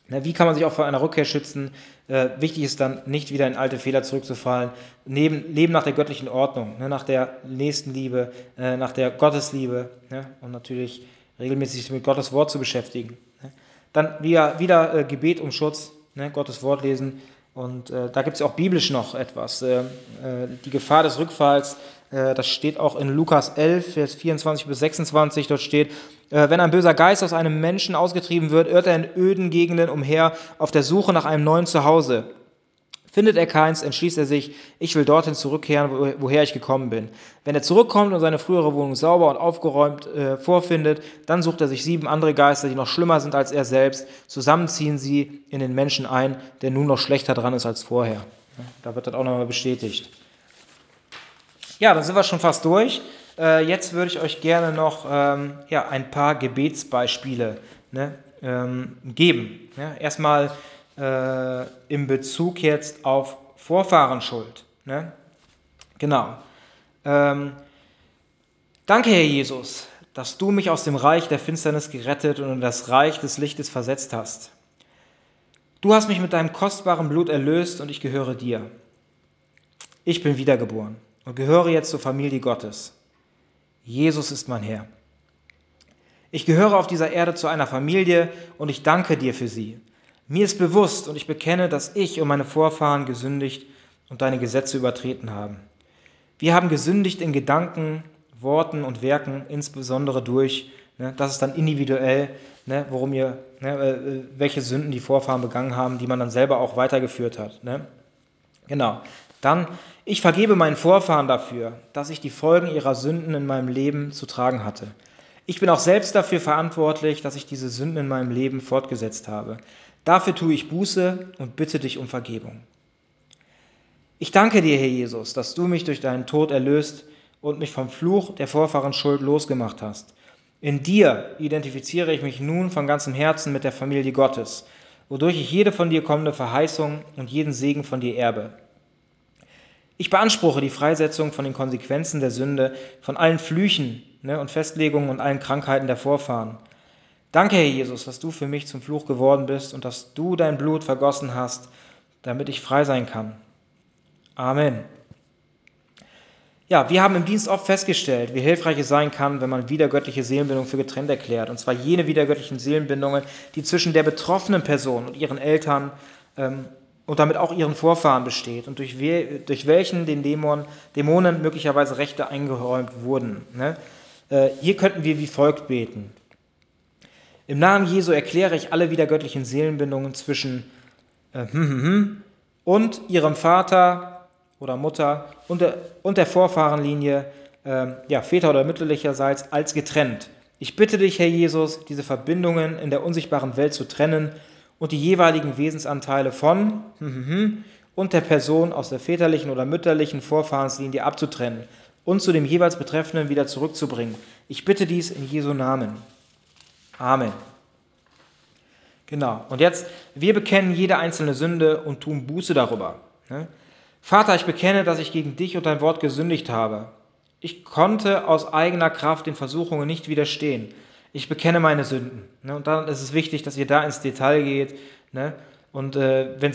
Wie kann man sich auch vor einer Rückkehr schützen? Äh, wichtig ist dann, nicht wieder in alte Fehler zurückzufallen. Leben, leben nach der göttlichen Ordnung, ne? nach der Nächstenliebe, äh, nach der Gottesliebe ne? und natürlich regelmäßig sich mit Gottes Wort zu beschäftigen. Ne? Dann wieder, wieder äh, Gebet um Schutz, ne? Gottes Wort lesen. Und äh, da gibt es auch biblisch noch etwas. Äh, äh, die Gefahr des Rückfalls äh, das steht auch in Lukas 11, Vers 24 bis 26. Dort steht, äh, wenn ein böser Geist aus einem Menschen ausgetrieben wird, irrt er in öden Gegenden umher auf der Suche nach einem neuen Zuhause. Findet er keins, entschließt er sich, ich will dorthin zurückkehren, woher ich gekommen bin. Wenn er zurückkommt und seine frühere Wohnung sauber und aufgeräumt äh, vorfindet, dann sucht er sich sieben andere Geister, die noch schlimmer sind als er selbst. Zusammen ziehen sie in den Menschen ein, der nun noch schlechter dran ist als vorher. Da wird das auch nochmal bestätigt. Ja, dann sind wir schon fast durch. Äh, jetzt würde ich euch gerne noch ähm, ja, ein paar Gebetsbeispiele ne, ähm, geben. Ja, erstmal äh, im Bezug jetzt auf Vorfahrenschuld. Ne? Genau. Ähm, danke, Herr Jesus, dass du mich aus dem Reich der Finsternis gerettet und in das Reich des Lichtes versetzt hast. Du hast mich mit deinem kostbaren Blut erlöst und ich gehöre dir. Ich bin wiedergeboren und gehöre jetzt zur Familie Gottes. Jesus ist mein Herr. Ich gehöre auf dieser Erde zu einer Familie und ich danke dir für sie. Mir ist bewusst und ich bekenne, dass ich und meine Vorfahren gesündigt und deine Gesetze übertreten haben. Wir haben gesündigt in Gedanken, Worten und Werken, insbesondere durch, ne, das ist dann individuell, ne, worum ihr, ne, äh, welche Sünden die Vorfahren begangen haben, die man dann selber auch weitergeführt hat. Ne? Genau. Dann, ich vergebe meinen Vorfahren dafür, dass ich die Folgen ihrer Sünden in meinem Leben zu tragen hatte. Ich bin auch selbst dafür verantwortlich, dass ich diese Sünden in meinem Leben fortgesetzt habe. Dafür tue ich Buße und bitte dich um Vergebung. Ich danke dir, Herr Jesus, dass du mich durch deinen Tod erlöst und mich vom Fluch der Vorfahrenschuld losgemacht hast. In dir identifiziere ich mich nun von ganzem Herzen mit der Familie Gottes, wodurch ich jede von dir kommende Verheißung und jeden Segen von dir erbe. Ich beanspruche die Freisetzung von den Konsequenzen der Sünde, von allen Flüchen ne, und Festlegungen und allen Krankheiten der Vorfahren. Danke, Herr Jesus, dass du für mich zum Fluch geworden bist und dass du dein Blut vergossen hast, damit ich frei sein kann. Amen. Ja, wir haben im Dienst oft festgestellt, wie hilfreich es sein kann, wenn man wiedergöttliche Seelenbindung für getrennt erklärt. Und zwar jene wiedergöttlichen Seelenbindungen, die zwischen der betroffenen Person und ihren Eltern ähm, und damit auch ihren Vorfahren besteht und durch, we durch welchen den Dämon, Dämonen möglicherweise Rechte eingeräumt wurden. Ne? Äh, hier könnten wir wie folgt beten. Im Namen Jesu erkläre ich alle wiedergöttlichen Seelenbindungen zwischen äh, hm, hm, hm, und ihrem Vater, oder Mutter und der, und der Vorfahrenlinie, äh, ja, Väter oder mütterlicherseits, als getrennt. Ich bitte dich, Herr Jesus, diese Verbindungen in der unsichtbaren Welt zu trennen und die jeweiligen Wesensanteile von und der Person aus der väterlichen oder mütterlichen Vorfahrenslinie abzutrennen und zu dem jeweils Betreffenden wieder zurückzubringen. Ich bitte dies in Jesu Namen. Amen. Genau. Und jetzt, wir bekennen jede einzelne Sünde und tun Buße darüber. Ne? Vater, ich bekenne, dass ich gegen dich und dein Wort gesündigt habe. Ich konnte aus eigener Kraft den Versuchungen nicht widerstehen. Ich bekenne meine Sünden. Ne? Und dann ist es wichtig, dass ihr da ins Detail geht. Ne? Und äh, wenn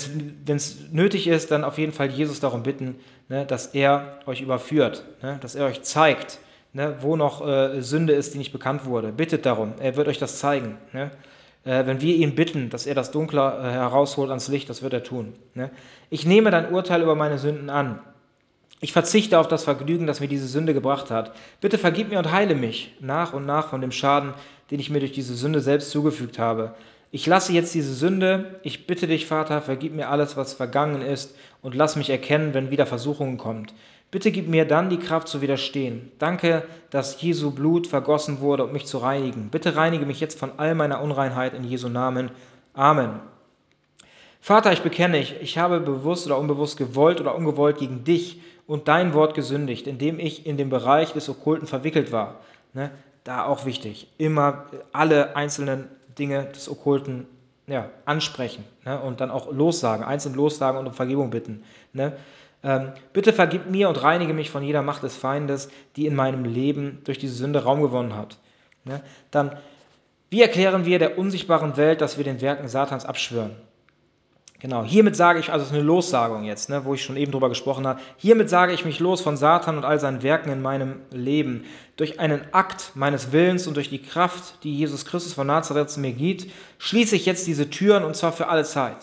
es nötig ist, dann auf jeden Fall Jesus darum bitten, dass er euch überführt, dass er euch zeigt, ne, wo noch äh, Sünde ist, die nicht bekannt wurde. Bittet darum, er wird euch das zeigen. Ne? Äh, wenn wir ihn bitten, dass er das Dunkle äh, herausholt ans Licht, das wird er tun. Ne? Ich nehme dein Urteil über meine Sünden an. Ich verzichte auf das Vergnügen, das mir diese Sünde gebracht hat. Bitte vergib mir und heile mich nach und nach von dem Schaden, den ich mir durch diese Sünde selbst zugefügt habe. Ich lasse jetzt diese Sünde. Ich bitte dich, Vater, vergib mir alles, was vergangen ist und lass mich erkennen, wenn wieder Versuchungen kommt. Bitte gib mir dann die Kraft zu widerstehen. Danke, dass Jesu Blut vergossen wurde, um mich zu reinigen. Bitte reinige mich jetzt von all meiner Unreinheit in Jesu Namen. Amen. Vater, ich bekenne, ich, ich habe bewusst oder unbewusst gewollt oder ungewollt gegen dich und dein Wort gesündigt, indem ich in den Bereich des Okkulten verwickelt war. Ne? Da auch wichtig, immer alle einzelnen Dinge des Okkulten ja, ansprechen ne? und dann auch lossagen, einzeln lossagen und um Vergebung bitten. Ne? Ähm, bitte vergib mir und reinige mich von jeder Macht des Feindes, die in meinem Leben durch diese Sünde Raum gewonnen hat. Ne? Dann, wie erklären wir der unsichtbaren Welt, dass wir den Werken Satans abschwören? Genau, hiermit sage ich, also es ist eine Lossagung jetzt, ne, wo ich schon eben drüber gesprochen habe, hiermit sage ich mich los von Satan und all seinen Werken in meinem Leben. Durch einen Akt meines Willens und durch die Kraft, die Jesus Christus von Nazareth mir gibt, schließe ich jetzt diese Türen und zwar für alle Zeit.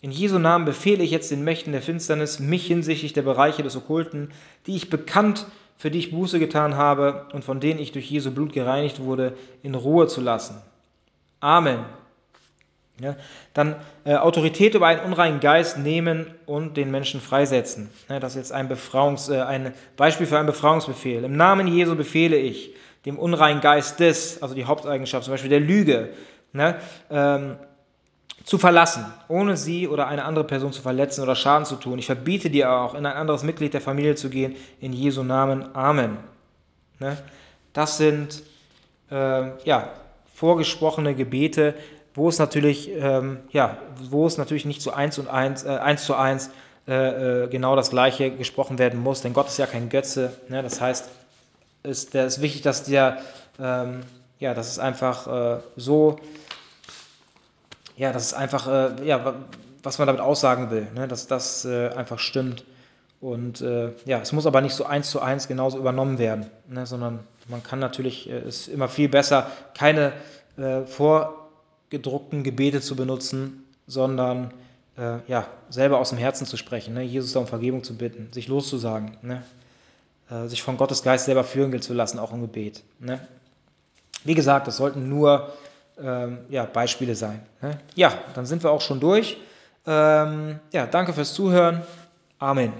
In Jesu Namen befehle ich jetzt den Mächten der Finsternis, mich hinsichtlich der Bereiche des Okkulten, die ich bekannt, für die ich Buße getan habe und von denen ich durch Jesu Blut gereinigt wurde, in Ruhe zu lassen. Amen. Ja, dann äh, Autorität über einen unreinen Geist nehmen und den Menschen freisetzen. Ja, das ist jetzt ein, Befrauungs, äh, ein Beispiel für einen Befreiungsbefehl. Im Namen Jesu befehle ich dem unreinen Geist des, also die Haupteigenschaft zum Beispiel der Lüge, ne, ähm, zu verlassen, ohne sie oder eine andere Person zu verletzen oder Schaden zu tun. Ich verbiete dir auch, in ein anderes Mitglied der Familie zu gehen. In Jesu Namen. Amen. Ne? Das sind äh, ja, vorgesprochene Gebete, wo es natürlich, ähm, ja, wo es natürlich nicht so eins und eins, äh, eins zu eins äh, äh, genau das Gleiche gesprochen werden muss, denn Gott ist ja kein Götze. Ne? Das heißt, ist, der ist wichtig, dass der, ähm, ja, das ist einfach äh, so, ja, das ist einfach, äh, ja, was man damit aussagen will, ne? dass das äh, einfach stimmt. Und äh, ja, es muss aber nicht so eins zu eins genauso übernommen werden, ne? sondern man kann natürlich, äh, ist immer viel besser, keine äh, vorgedruckten Gebete zu benutzen, sondern äh, ja, selber aus dem Herzen zu sprechen, ne? Jesus um Vergebung zu bitten, sich loszusagen, ne? sich von Gottes Geist selber führen zu lassen, auch im Gebet. Ne? Wie gesagt, das sollten nur ähm, ja, Beispiele sein. Ne? Ja, dann sind wir auch schon durch. Ähm, ja, danke fürs Zuhören. Amen.